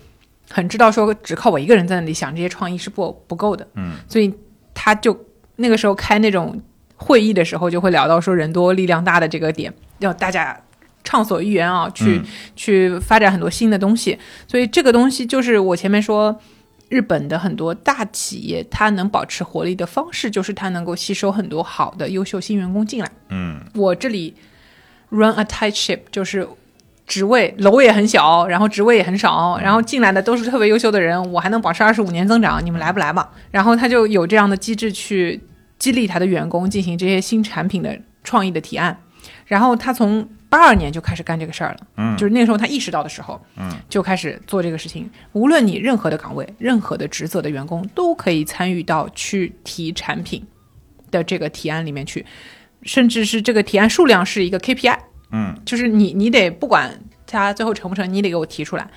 Speaker 2: 很知道说，只靠我一个人在那里想这些创意是不不够的。
Speaker 1: 嗯，
Speaker 2: 所以他就那个时候开那种会议的时候，就会聊到说人多力量大的这个点，要大家畅所欲言啊，去、
Speaker 1: 嗯
Speaker 2: 去发展很多新的东西。所以这个东西就是我前面说。日本的很多大企业，它能保持活力的方式，就是它能够吸收很多好的、优秀新员工进来。
Speaker 1: 嗯
Speaker 2: 我这里 run a tight ship，就是职位楼也很小，然后职位也很少，然后进来的都是特别优秀的人，我还能保持二十五年增长，你们来不来嘛？然后他就有这样的机制去激励他的员工进行这些新产品的创意的提案。然后他从八二年就开始干这个事儿了，
Speaker 1: 嗯
Speaker 2: 就是那个时候他意识到的时候，
Speaker 1: 嗯，
Speaker 2: 就开始做这个事情。无论你任何的岗位、任何的职责的员工，都可以参与到去提产品的这个提案里面去，甚至是这个提案数量是一个 KPI，
Speaker 1: 嗯
Speaker 2: 就是你你得不管它最后成不成，你得给我提出来。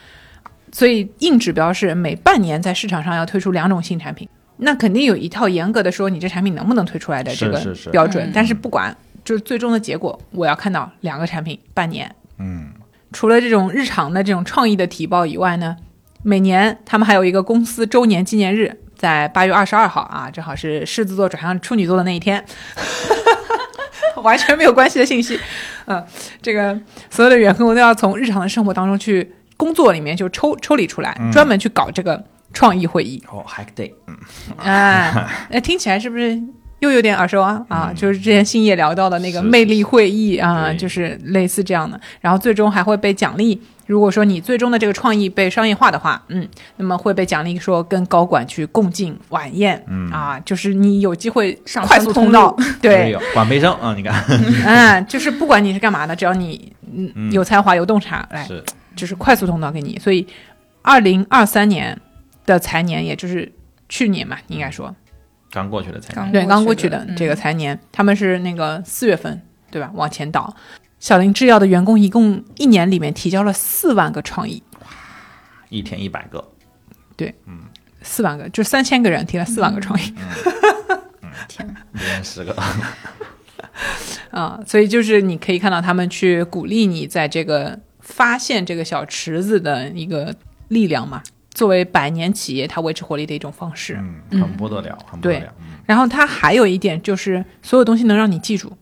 Speaker 2: 所以硬指标是每半年在市场上要推出两种新产品，那肯定有一套严格的说你这产品能不能推出来的这个
Speaker 1: 是是是
Speaker 2: 标准。
Speaker 3: 嗯
Speaker 2: 但是不管就是最终的结果，我要看到两个产品半年。
Speaker 1: 嗯
Speaker 2: 除了这种日常的这种创意的提报以外呢，每年他们还有一个公司周年纪念日，在八月二十二号啊，正好是狮子座转向处女座的那一天，完全没有关系的信息。嗯，这个所有的员工都要从日常的生活当中去工作里面就抽抽离出来，专门去搞这个创意会议。
Speaker 1: 哦，Hack Day，嗯
Speaker 2: 哎，那听起来是不是又有点耳熟啊？啊，就是之前星爷聊到的那个魅力会议啊，
Speaker 1: 对。
Speaker 2: 就是类似这样的。然后最终还会被奖励，如果说你最终的这个创意被商业化的话，嗯，那么会被奖励说跟高管去共进晚宴，
Speaker 1: 嗯。
Speaker 2: 啊，就是你有机会
Speaker 3: 上
Speaker 2: 快速通道，对，
Speaker 1: 管培生啊，你看。
Speaker 2: 嗯，就是不管你是干嘛的，只要你嗯
Speaker 1: 嗯。
Speaker 2: 有才华有洞察，来
Speaker 1: 是。
Speaker 2: 就是快速通道给你。所以，二零二三年的财年，也就是去年嘛，应该说
Speaker 1: 刚过去的才
Speaker 3: 年。
Speaker 2: 对刚过
Speaker 3: 过去
Speaker 2: 的这个财年，他们是那个四月份对吧？往前倒，小林制药的员工一共一年里面提交了四万个创意，
Speaker 1: 一天一百个，对，嗯。
Speaker 2: 四万个就三千个人提了四万个创意
Speaker 3: 天，
Speaker 1: 一天十个，
Speaker 2: 啊、所以就是你可以看到他们去鼓励你在这个发现这个小池子的一个力量嘛。作为百年企业它维持活力的一种方式。
Speaker 1: 嗯，很不得了，很不得了。嗯
Speaker 2: 然后它还有一点就是，所有东西能让你记住。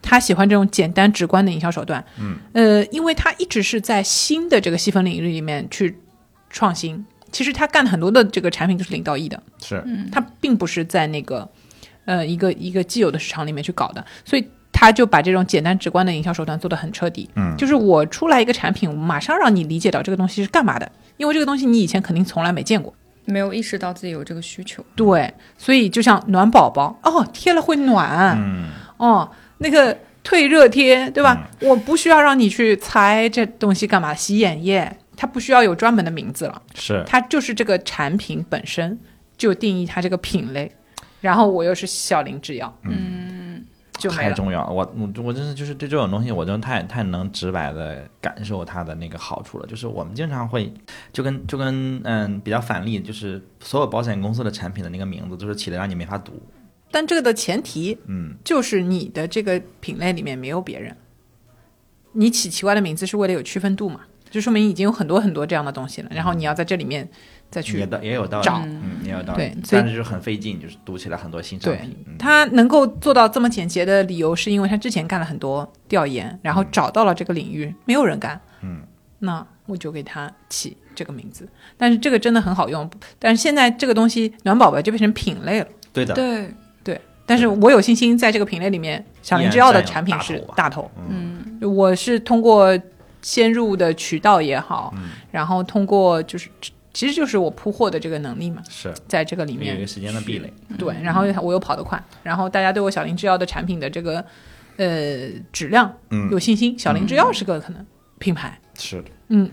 Speaker 2: 他喜欢这种简单直观的营销手段，嗯，呃，因为他一直是在新的这个细分领域里面去创新。其实他干很多的这个产品都是零到一的，
Speaker 1: 是，
Speaker 2: 他并不是在那个呃一个一个既有的市场里面去搞的，所以他就把这种简单直观的营销手段做得很彻底。
Speaker 1: 嗯
Speaker 2: 就是我出来一个产品，马上让你理解到这个东西是干嘛的，因为这个东西你以前肯定从来没见过。
Speaker 3: 没有意识到自己有这个需求。
Speaker 2: 对，所以就像暖宝宝哦，贴了会暖，
Speaker 1: 嗯，
Speaker 2: 哦，那个退热贴，对吧？我不需要让你去猜这东西干嘛，洗眼液，它不需要有专门的名字了，
Speaker 1: 是，
Speaker 2: 它就是这个产品本身就定义它这个品类，然后我又是小林制药，嗯，就。
Speaker 1: 太重要了。我我我真是就是对这种东西，我真的太太能直白的感受它的那个好处了。就是我们经常会就跟就跟嗯比较反例，就是所有保险公司的产品的那个名字都是起的让你没法读。
Speaker 2: 但这个的前提
Speaker 1: 嗯，
Speaker 2: 就是你的这个品类里面没有别人，你起奇怪的名字是为了有区分度嘛？就说明已经有很多很多这样的东西了，然后你要在这里面再去
Speaker 1: 也的也有道理，
Speaker 2: 找
Speaker 1: 嗯，也有道理。
Speaker 2: 对
Speaker 1: 但是就是很费劲，就是读起来很多新商
Speaker 2: 对
Speaker 1: 品。嗯
Speaker 2: 他能够做到这么简洁的理由，是因为他之前干了很多调研，然后找到了这个领域没有人干，
Speaker 1: 嗯，
Speaker 2: 那我就给他起这个名字。但是这个真的很好用，但是现在这个东西暖宝宝就变成品类了，
Speaker 1: 对的，
Speaker 3: 对，
Speaker 2: 对。但是我有信心，在这个品类里面，小林制药的产品是大头。
Speaker 3: 嗯，
Speaker 2: 我是通过先入的渠道也好，
Speaker 1: 嗯
Speaker 2: 然后通过就是其实就是我铺货的这个能力嘛，
Speaker 1: 是。
Speaker 2: 在这个里面。
Speaker 1: 有一个时间的壁垒。
Speaker 2: 对，然后我又跑得快，然后大家对我小林制药的产品的这个呃质量
Speaker 1: 嗯。
Speaker 2: 有信心，小林制药是个可能品牌，
Speaker 1: 是的，
Speaker 2: 嗯，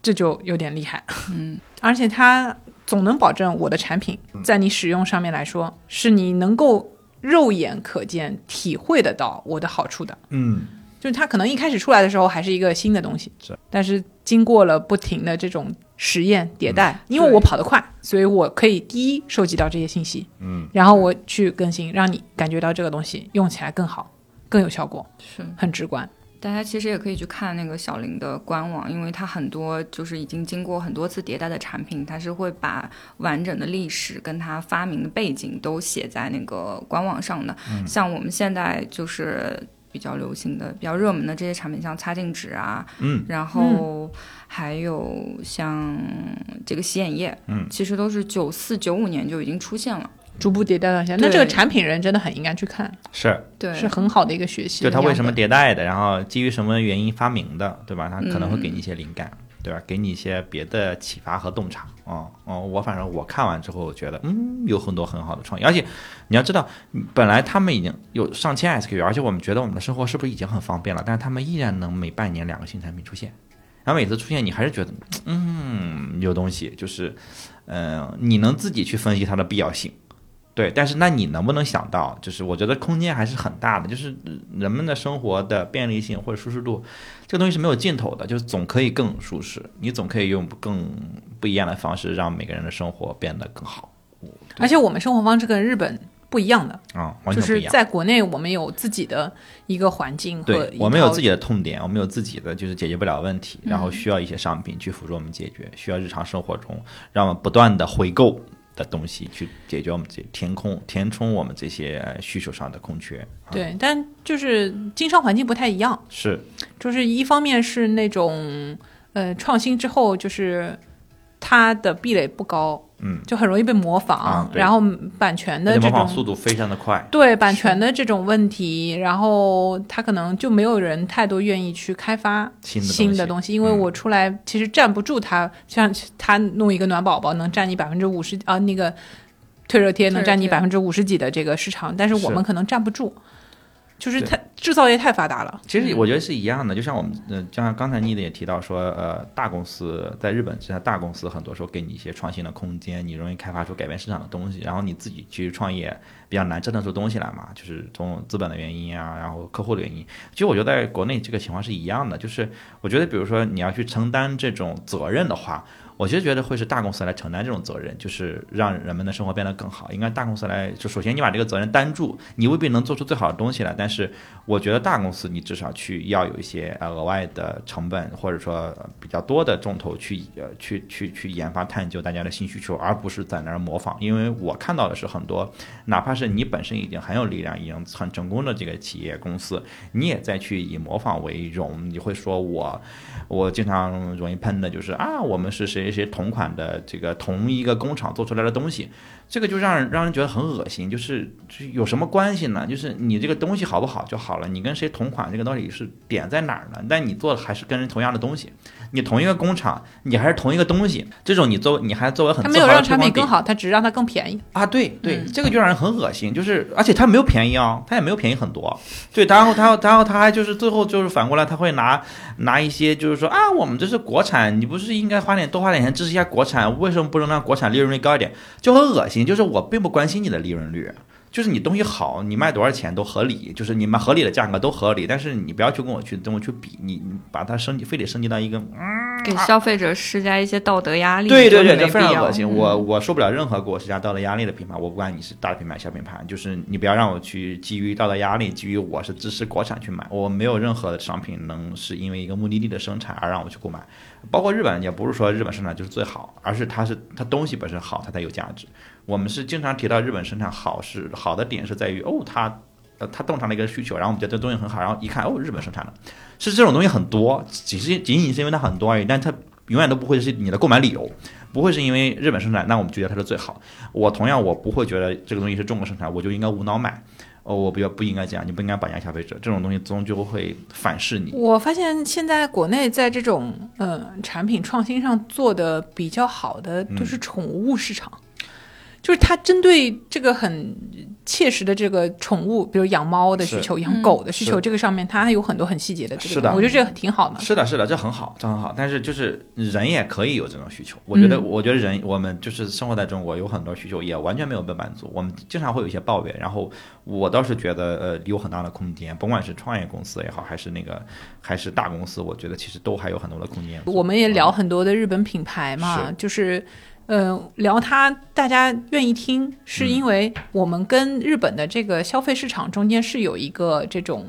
Speaker 2: 这就有点厉害，嗯，而且它总能保证我的产品在你使用上面来说，是你能够肉眼可见、体会得到我的好处的。
Speaker 1: 嗯，
Speaker 2: 就是它可能一开始出来的时候还是一个新的东西，
Speaker 1: 是，
Speaker 2: 但是经过了不停的这种实验迭代，因为我跑得快，所以我可以第一收集到这些信息，
Speaker 1: 嗯，
Speaker 2: 然后我去更新，让你感觉到这个东西用起来更好、更有效果，
Speaker 3: 是。
Speaker 2: 很直观。
Speaker 3: 大家其实也可以去看那个小林的官网，因为它很多就是已经经过很多次迭代的产品，它是会把完整的历史跟它发明的背景都写在那个官网上的。像我们现在就是比较流行的、比较热门的这些产品，像擦镜纸啊，
Speaker 1: 嗯，
Speaker 3: 然后还有像这个洗眼液，
Speaker 1: 嗯，
Speaker 3: 其实都是九四九五年就已经出现了。
Speaker 2: 逐步迭代到现在，那这个产品人真的很应该去看，
Speaker 1: 是，
Speaker 3: 对，
Speaker 2: 是很好的一个学习。
Speaker 1: 就它为什么迭代的，然后基于什么原因发明的，对吧？它可能会给你一些灵感，对吧？给你一些别的启发和洞察。哦哦，我反正我看完之后，我觉得嗯，有很多很好的创意，而且你要知道，本来他们已经有上千 SKU，而且我们觉得我们的生活是不是已经很方便了？但是他们依然能每半年两个新产品出现，然后每次出现，你还是觉得嗯，有东西，就是嗯、你能自己去分析它的必要性。对，但是那你能不能想到，就是我觉得空间还是很大的，就是人们的生活的便利性或者舒适度，这个东西是没有尽头的，就是总可以更舒适，你总可以用更不一样的方式让每个人的生活变得更好
Speaker 2: 而且我们生活方式跟日本不一样的，
Speaker 1: 啊、完
Speaker 2: 就是。在国内我们有自己的一个环境和
Speaker 1: 对我们有自己的痛点，我们有自己的就是解决不了问题，然后需要一些商品去辅助我们解决，需要日常生活中让我们不断的回购的东西去解决我们这填空填充我们这些呃需求上的空缺。啊。
Speaker 2: 对，但就是经商环境不太一样，
Speaker 1: 是。
Speaker 2: 就是一方面是那种呃创新之后，就是它的壁垒不高，
Speaker 1: 嗯，
Speaker 2: 就很容易被模仿，
Speaker 1: 啊
Speaker 2: 然后版权的这种
Speaker 1: 模仿速度非常的快。
Speaker 2: 对版权的这种问题，然后他可能就没有人太多愿意去开发
Speaker 1: 新的东西。
Speaker 2: 新的东西，因为
Speaker 1: 嗯。
Speaker 2: 我出来其实站不住它，像他弄一个暖宝宝能占你百分之五十啊，那个退热贴能占你百分之五十几的这个市场，但是我们可能站不住，就是
Speaker 1: 对
Speaker 2: 它制造业太发达了。
Speaker 1: 其实我觉得是一样的，就像我们，嗯，就像刚才妮的也提到说，呃，大公司在日本，现在大公司很多时候给你一些创新的空间，你容易开发出改变市场的东西，然后你自己去创业比较难折腾出东西来嘛，就是从资本的原因啊，然后客户的原因。其实我觉得在国内这个情况是一样的，就是我觉得比如说你要去承担这种责任的话，我其实觉得会是大公司来承担这种责任，就是让人们的生活变得更好。应该大公司来，就首先你把这个责任担住，你未必能做出最好的东西来，但是我觉得大公司你至少去要有一些呃额外的成本，或者说比较多的重头去呃去去去研发探究大家的新需求，而不是在那儿模仿。因为我看到的是很多，哪怕是你本身已经很有力量、已经很成功的这个企业公司，你也在去以模仿为荣，你会说我。我经常容易喷的就是啊，我们是谁这些同款的这个同一个工厂做出来的东西，这个就让人让人觉得很恶心。就是就有什么关系呢？就是你这个东西好不好就好了，你跟谁同款这个到底是点在哪儿呢？但你做的还是跟人同样的东西，你同一个工厂，你还是同一个东西，这种你作为你还作为很
Speaker 2: 他没有让产品更好，他只是让它更便宜
Speaker 1: 啊。对对，这个就让人很恶心。就是而且他没有便宜啊，他也没有便宜很多。对，然后他然后他还就是最后就是反过来他会拿拿一些就是。说啊，我们这是国产，你不是应该花点多花点钱支持一下国产？为什么不能让国产利润率高一点？就很恶心。就是我并不关心你的利润率。就是你东西好，你卖多少钱都合理，就是你们合理的价格都合理，但是你不要去跟我去跟我去比，你你把它升级，非得升级到一个嗯，
Speaker 3: 给消费者施加一些道德压力，
Speaker 1: 对对对，这非常恶心。我我受不了任何给我施加道德压力的品牌，我不管你是大品牌小品牌，就是你不要让我去基于道德压力，基于我是支持国产去买，我没有任何的商品能是因为一个目的地的生产而让我去购买，包括日本也不是说日本生产就是最好，而是它是它东西本身好，它才有价值。我们是经常提到日本生产好是好的点是在于哦，它呃它洞察了一个需求，然后我们觉得这东西很好，然后一看哦，日本生产的，是这种东西很多，只是仅仅是因为它很多而已，但它永远都不会是你的购买理由，不会是因为日本生产，那我们觉得它是最好。我同样我不会觉得这个东西是中国生产，我就应该无脑买。哦，我不要不应该这样，你不应该绑架消费者，这种东西终究会反噬你。
Speaker 2: 我发现现在国内在这种呃产品创新上做的比较好的都是宠物市场。就是它针对这个很切实的这个宠物，比如养猫的需求、养狗的需求，这个上面它还有很多很细节的。
Speaker 1: 是的，
Speaker 2: 我觉得这个挺好的。
Speaker 1: 是的，是的，这很好，这很好。但是就是人也可以有这种需求。我觉得，我觉得人我们就是生活在中国，有很多需求也完全没有被满足。我们经常会有一些抱怨，然后我倒是觉得呃有很大的空间，甭管是创业公司也好，还是那个还是大公司，我觉得其实都还有很多的空间。
Speaker 2: 我们也聊很多的日本品牌嘛，就是。呃，聊它，大家愿意听，是因为我们跟日本的这个消费市场中间是有一个这种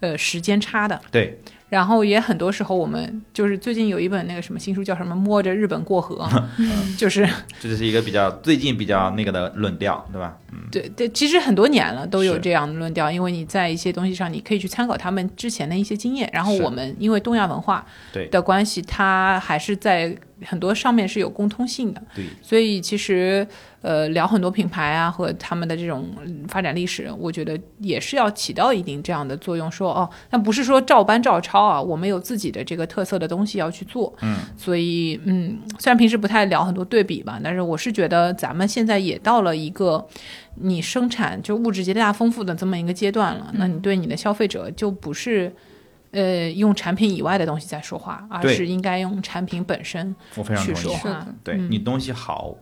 Speaker 2: 呃时间差的。
Speaker 1: 对。
Speaker 2: 然后也很多时候，我们就是最近有一本那个什么新书，叫什么“摸着日本过河”，就是
Speaker 1: 这就是一个比较最近比较那个的论调，对吧？
Speaker 2: 嗯，对对，其实很多年了都有这样的论调，因为你在一些东西上，你可以去参考他们之前的一些经验。然后我们因为东亚文化的关系，它还是在很多上面是有共通性的。
Speaker 1: 对，
Speaker 2: 所以其实。呃，聊很多品牌啊和他们的这种发展历史，我觉得也是要起到一定这样的作用。说哦，那不是说照搬照抄啊，我们有自己的这个特色的东西要去做。
Speaker 1: 嗯，
Speaker 2: 所以嗯，虽然平时不太聊很多对比吧，但是我是觉得咱们现在也到了一个你生产就物质极大丰富的这么一个阶段了。那你对你的消费者就不是呃用产品以外的东西在说话，而是应该用产品本身去说话。
Speaker 1: 对你东西好。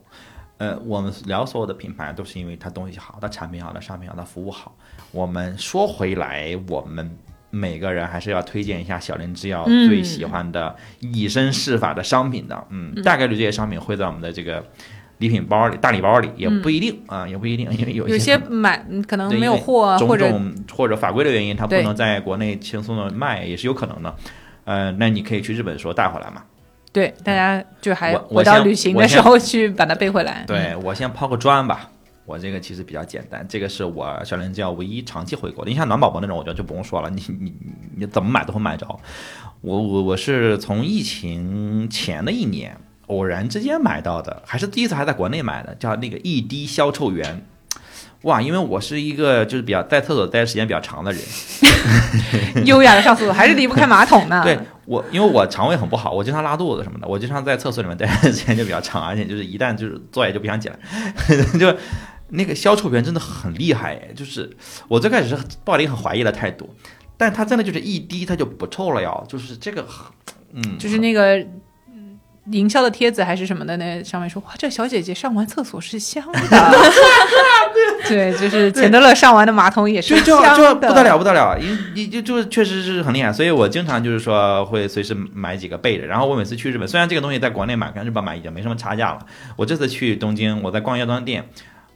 Speaker 1: 呃，我们聊所有的品牌都是因为它东西好，它产品好，它商品好，它服务好。我们说回来，我们每个人还是要推荐一下小林制药最喜欢的以身试法的商品的。嗯，大概率这些商品会在我们的这个礼品包里、大礼包里，也不一定啊，也不一定，因为有
Speaker 2: 有
Speaker 1: 些
Speaker 2: 买可能没有货，
Speaker 1: 或
Speaker 2: 者
Speaker 1: 或者法规的原因，它不能在国内轻松的卖，也是有可能的。呃，那你可以去日本的时候带回来嘛。
Speaker 2: 对，大家就还我到旅行的时候去把它背回来。
Speaker 1: 对我先抛个砖吧，我这个其实比较简单，这个是我小林教唯一长期回国的。你像暖宝宝那种，我觉得就不用说了，你你你怎么买都会买着。我我我是从疫情前的一年偶然之间买到的，还是第一次还在国内买的，叫那个一滴消臭源。哇，因为我是一个就是比较在厕所待的时间比较长的人，
Speaker 2: 优雅的上厕所还是离不开马桶呢。
Speaker 1: 对我，因为我肠胃很不好，我经常拉肚子什么的，我经常在厕所里面待的时间就比较长，而且就是一旦就是坐也就不想起来，就那个消臭源真的很厉害，就是我最开始是抱着一个很怀疑的态度，但它真的就是一滴它就不臭了呀，就是这个，嗯，
Speaker 2: 就是那个。营销的帖子还是什么的，那上面说哇，这小姐姐上完厕所是香的，对，就是钱德勒上完的马桶也是香的，
Speaker 1: 就不得了不得了，因你就就确实是很厉害，所以我经常就是说会随时买几个备着。然后我每次去日本，虽然这个东西在国内买跟日本买已经没什么差价了，我这次去东京，我在逛药妆店。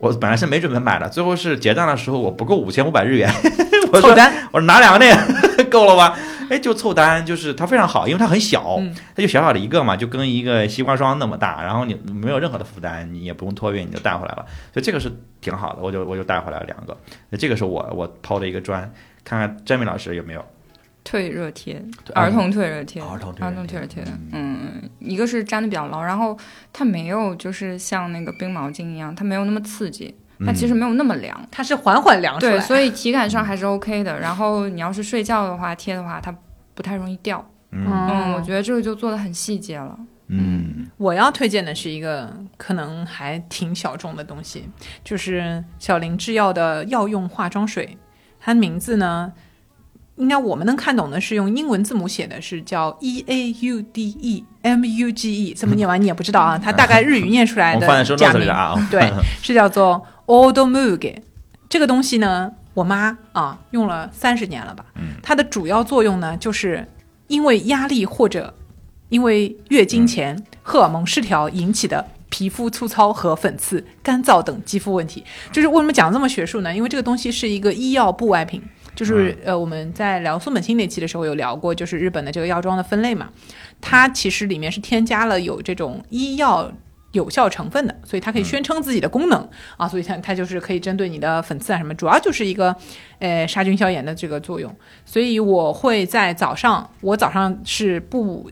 Speaker 1: 我本来是没准备买的，最后是结账的时候我不够五千五百日元，我说我说拿两个那个够了吧？哎，就凑单，就是它非常好，因为它很小，
Speaker 2: 嗯
Speaker 1: 它就小小的一个嘛，就跟一个西瓜霜那么大，然后你没有任何的负担，你也不用托运，你就带回来了，所以这个是挺好的，我就我就带回来了两个，那这个是我我抛的一个砖，看看詹米老师有没有。
Speaker 3: 退热贴，儿童退热贴，
Speaker 1: 儿童
Speaker 3: 儿童退热贴，嗯，一个是粘的比较牢，然后它没有就是像那个冰毛巾一样，它没有那么刺激，它其实没有那么凉。
Speaker 2: 它是缓缓凉出来。
Speaker 3: 对，所以体感上还是 OK 的。然后你要是睡觉的话贴的话，它不太容易掉。
Speaker 1: 嗯
Speaker 3: 嗯，我觉得这个就做的很细节了。
Speaker 1: 嗯
Speaker 2: 我要推荐的是一个可能还挺小众的东西，就是小林制药的药用化妆水。它的名字呢，应该我们能看懂的是用英文字母写的，是叫 E A U D E M U G E，这么念完你也不知道啊。它大概日语念出来的假名对，是叫做 Old Muge。这个东西呢，我妈啊用了三十年了吧。
Speaker 1: 嗯
Speaker 2: 它的主要作用呢，就是因为压力或者因为月经前荷尔蒙失调引起的皮肤粗糙和粉刺、干燥等肌肤问题。就是为什么讲这么学术呢？因为这个东西是一个医药部外品。就是呃，我们在聊松本清那期的时候有聊过，就是日本的这个药妆的分类嘛，它其实里面是添加了有这种医药有效成分的，所以它可以宣称自己的功能、啊，所以它它就是可以针对你的粉刺啊什么，主要就是一个呃杀菌消炎的这个作用。所以我会在早上，我早上是不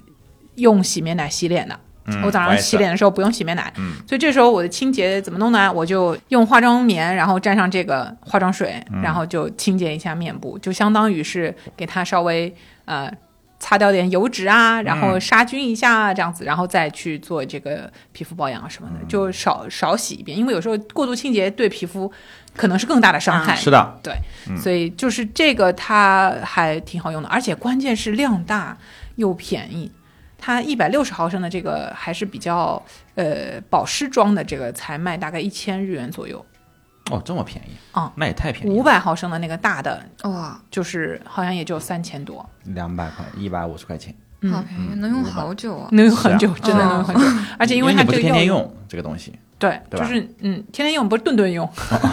Speaker 2: 用洗面奶洗脸的。
Speaker 1: 嗯
Speaker 2: 我早上洗脸的时候不用洗面奶，
Speaker 1: 嗯。
Speaker 2: 所以这时候我的清洁怎么弄呢？我就用化妆棉，然后沾上这个化妆水，
Speaker 1: 嗯。
Speaker 2: 然后就清洁一下面部，就相当于是给它稍微呃擦掉点油脂啊，然后杀菌一下啊，这样子，然后再去做这个皮肤保养啊什么的，
Speaker 1: 嗯。
Speaker 2: 就少少洗一遍，因为有时候过度清洁对皮肤可能是更大的伤害。
Speaker 1: 是的，嗯。
Speaker 2: 所以就是这个它还挺好用的，而且关键是量大又便宜。它一百六十毫升的这个还是比较呃保湿装的，这个才卖大概一千日元左右。
Speaker 1: 哦，这么便宜
Speaker 2: 啊，
Speaker 1: 那也太便宜了，
Speaker 2: 五百毫升的那个大的，
Speaker 3: 哇，
Speaker 2: 就是好像也就三千多，
Speaker 1: 两百块，一百五十块钱，
Speaker 2: 嗯
Speaker 3: 好便宜，能用好久啊！
Speaker 2: 能用很久，
Speaker 1: 是
Speaker 2: 真的能用很久。而且因为它
Speaker 1: 你不是
Speaker 2: 这个
Speaker 1: 天天用这个东西，
Speaker 2: 对，
Speaker 1: 对
Speaker 2: 就是嗯，天天用不是顿顿用，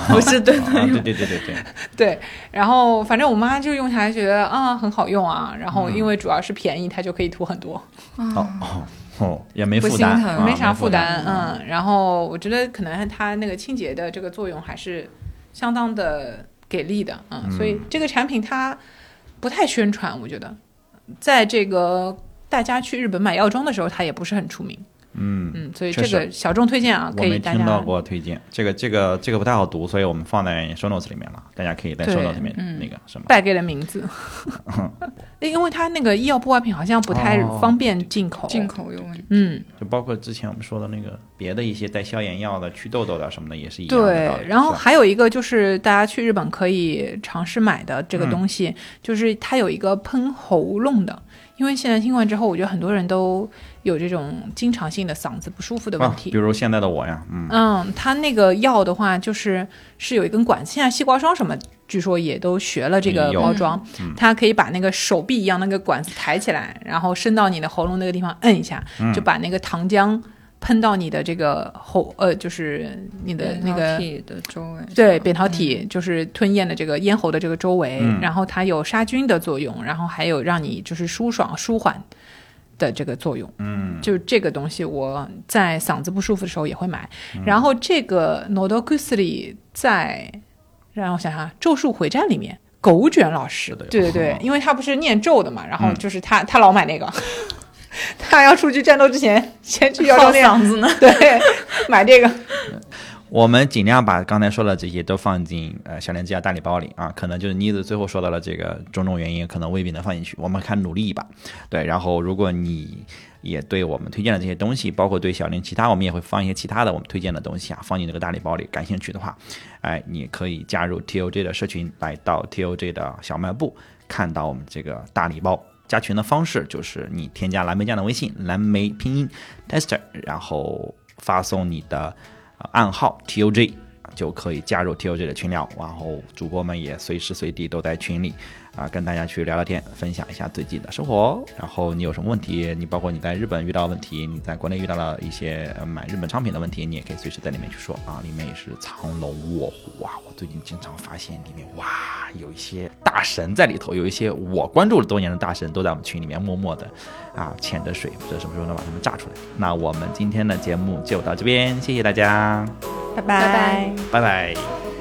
Speaker 3: 不是顿
Speaker 1: 顿用对对对对对，
Speaker 2: 对。然后反正我妈就用下来觉得啊很好用啊，然
Speaker 1: 嗯
Speaker 2: 后因为主要是便宜，它就可以涂很多。
Speaker 1: 哦哦哦，也没负担，啊
Speaker 2: 没啥负
Speaker 1: 负
Speaker 2: 担，嗯。然后我觉得可能它那个清洁的这个作用还是相当的给力的，嗯。所以这个产品它不太宣传，我觉得，在这个大家去日本买药妆的时候，它也不是很出名，
Speaker 1: 嗯。
Speaker 2: 嗯。所以这个小众推荐啊，
Speaker 1: 我没
Speaker 2: 可以大
Speaker 1: 听到过推荐，这个这个这个不太好读，所以我们放在 show notes 里面了，大家可以在
Speaker 2: 对
Speaker 1: show notes 里面
Speaker 3: 嗯
Speaker 1: 那个什么。
Speaker 2: 败给了名字，因为它那个医药部外品好像不太
Speaker 1: 哦
Speaker 2: 方便进口，
Speaker 3: 进口有问题。
Speaker 2: 嗯。
Speaker 1: 就包括之前我们说的那个别的一些带消炎药的、祛痘痘的什么的，也是一样的。，
Speaker 2: 对然后还有一个就是大家去日本可以尝试买的这个东西，
Speaker 1: 嗯
Speaker 2: 就是它有一个喷喉咙的，因为现在听完之后，我觉得很多人都有这种经常性的嗓子不舒服的问
Speaker 1: 啊，
Speaker 2: 题。
Speaker 1: 比如现在的我呀，嗯，
Speaker 2: 嗯，它那个药的话，就是是有一根管子，现在西瓜霜什么，据说也都学了这个包装，
Speaker 1: 嗯。
Speaker 2: 它可以把那个手臂一样那个管子抬起来，然后伸到你的喉咙那个地方摁一下，
Speaker 1: 嗯。
Speaker 2: 就把那个糖浆喷到你的这个喉呃，就是你的那个
Speaker 3: 体的周围，
Speaker 2: 对，扁桃体就是吞咽的这个咽喉的这个周围，
Speaker 1: 嗯。
Speaker 2: 然后它有杀菌的作用，然后还有让你就是舒爽舒缓的这个作用。
Speaker 1: 嗯，
Speaker 2: 就这个东西，我在嗓子不舒服的时候也会买。
Speaker 1: 嗯
Speaker 2: 然后这个 Nodo g u s 里在让我想想，《咒术回战》里面。狗卷老师
Speaker 1: 的，
Speaker 2: 对对对
Speaker 1: 哦，
Speaker 2: 因为他不是念咒的嘛，然后
Speaker 1: 嗯
Speaker 2: 就是他、他老买那个，他要出去战斗之前先去药
Speaker 3: 靠
Speaker 2: 妆店，
Speaker 3: 嗓子呢。
Speaker 2: 对，买这个，
Speaker 1: 我们尽量把刚才说的这些都放进呃小林之家大礼包里啊，可能就是妮子最后说到了这个种种原因，可能未必能放进去，我们看努力一把。对，然后如果你也对我们推荐的这些东西，包括对小林其他，我们也会放一些其他的我们推荐的东西啊，放进这个大礼包里。感兴趣的话，哎，你可以加入 TOJ 的社群，来到 TOJ 的小卖部，看到我们这个大礼包。加群的方式就是你添加蓝莓酱的微信，蓝莓拼音 tester，然后发送你的暗号 TOJ，就可以加入 TOJ 的群聊，然后主播们也随时随地都在群里啊，跟大家去聊聊天，分享一下最近的生活。然后你有什么问题，你包括你在日本遇到问题，你在国内遇到了一些买日本商品的问题，你也可以随时在里面去说啊。里面也是藏龙卧虎啊，我最近经常发现里面哇，有一些大神在里头，有一些我关注了多年的大神都在我们群里面默默的啊潜着水，不知道什么时候能把他们炸出来。那我们今天的节目就到这边，谢谢大家，
Speaker 3: 拜
Speaker 2: 拜拜。
Speaker 1: 拜拜。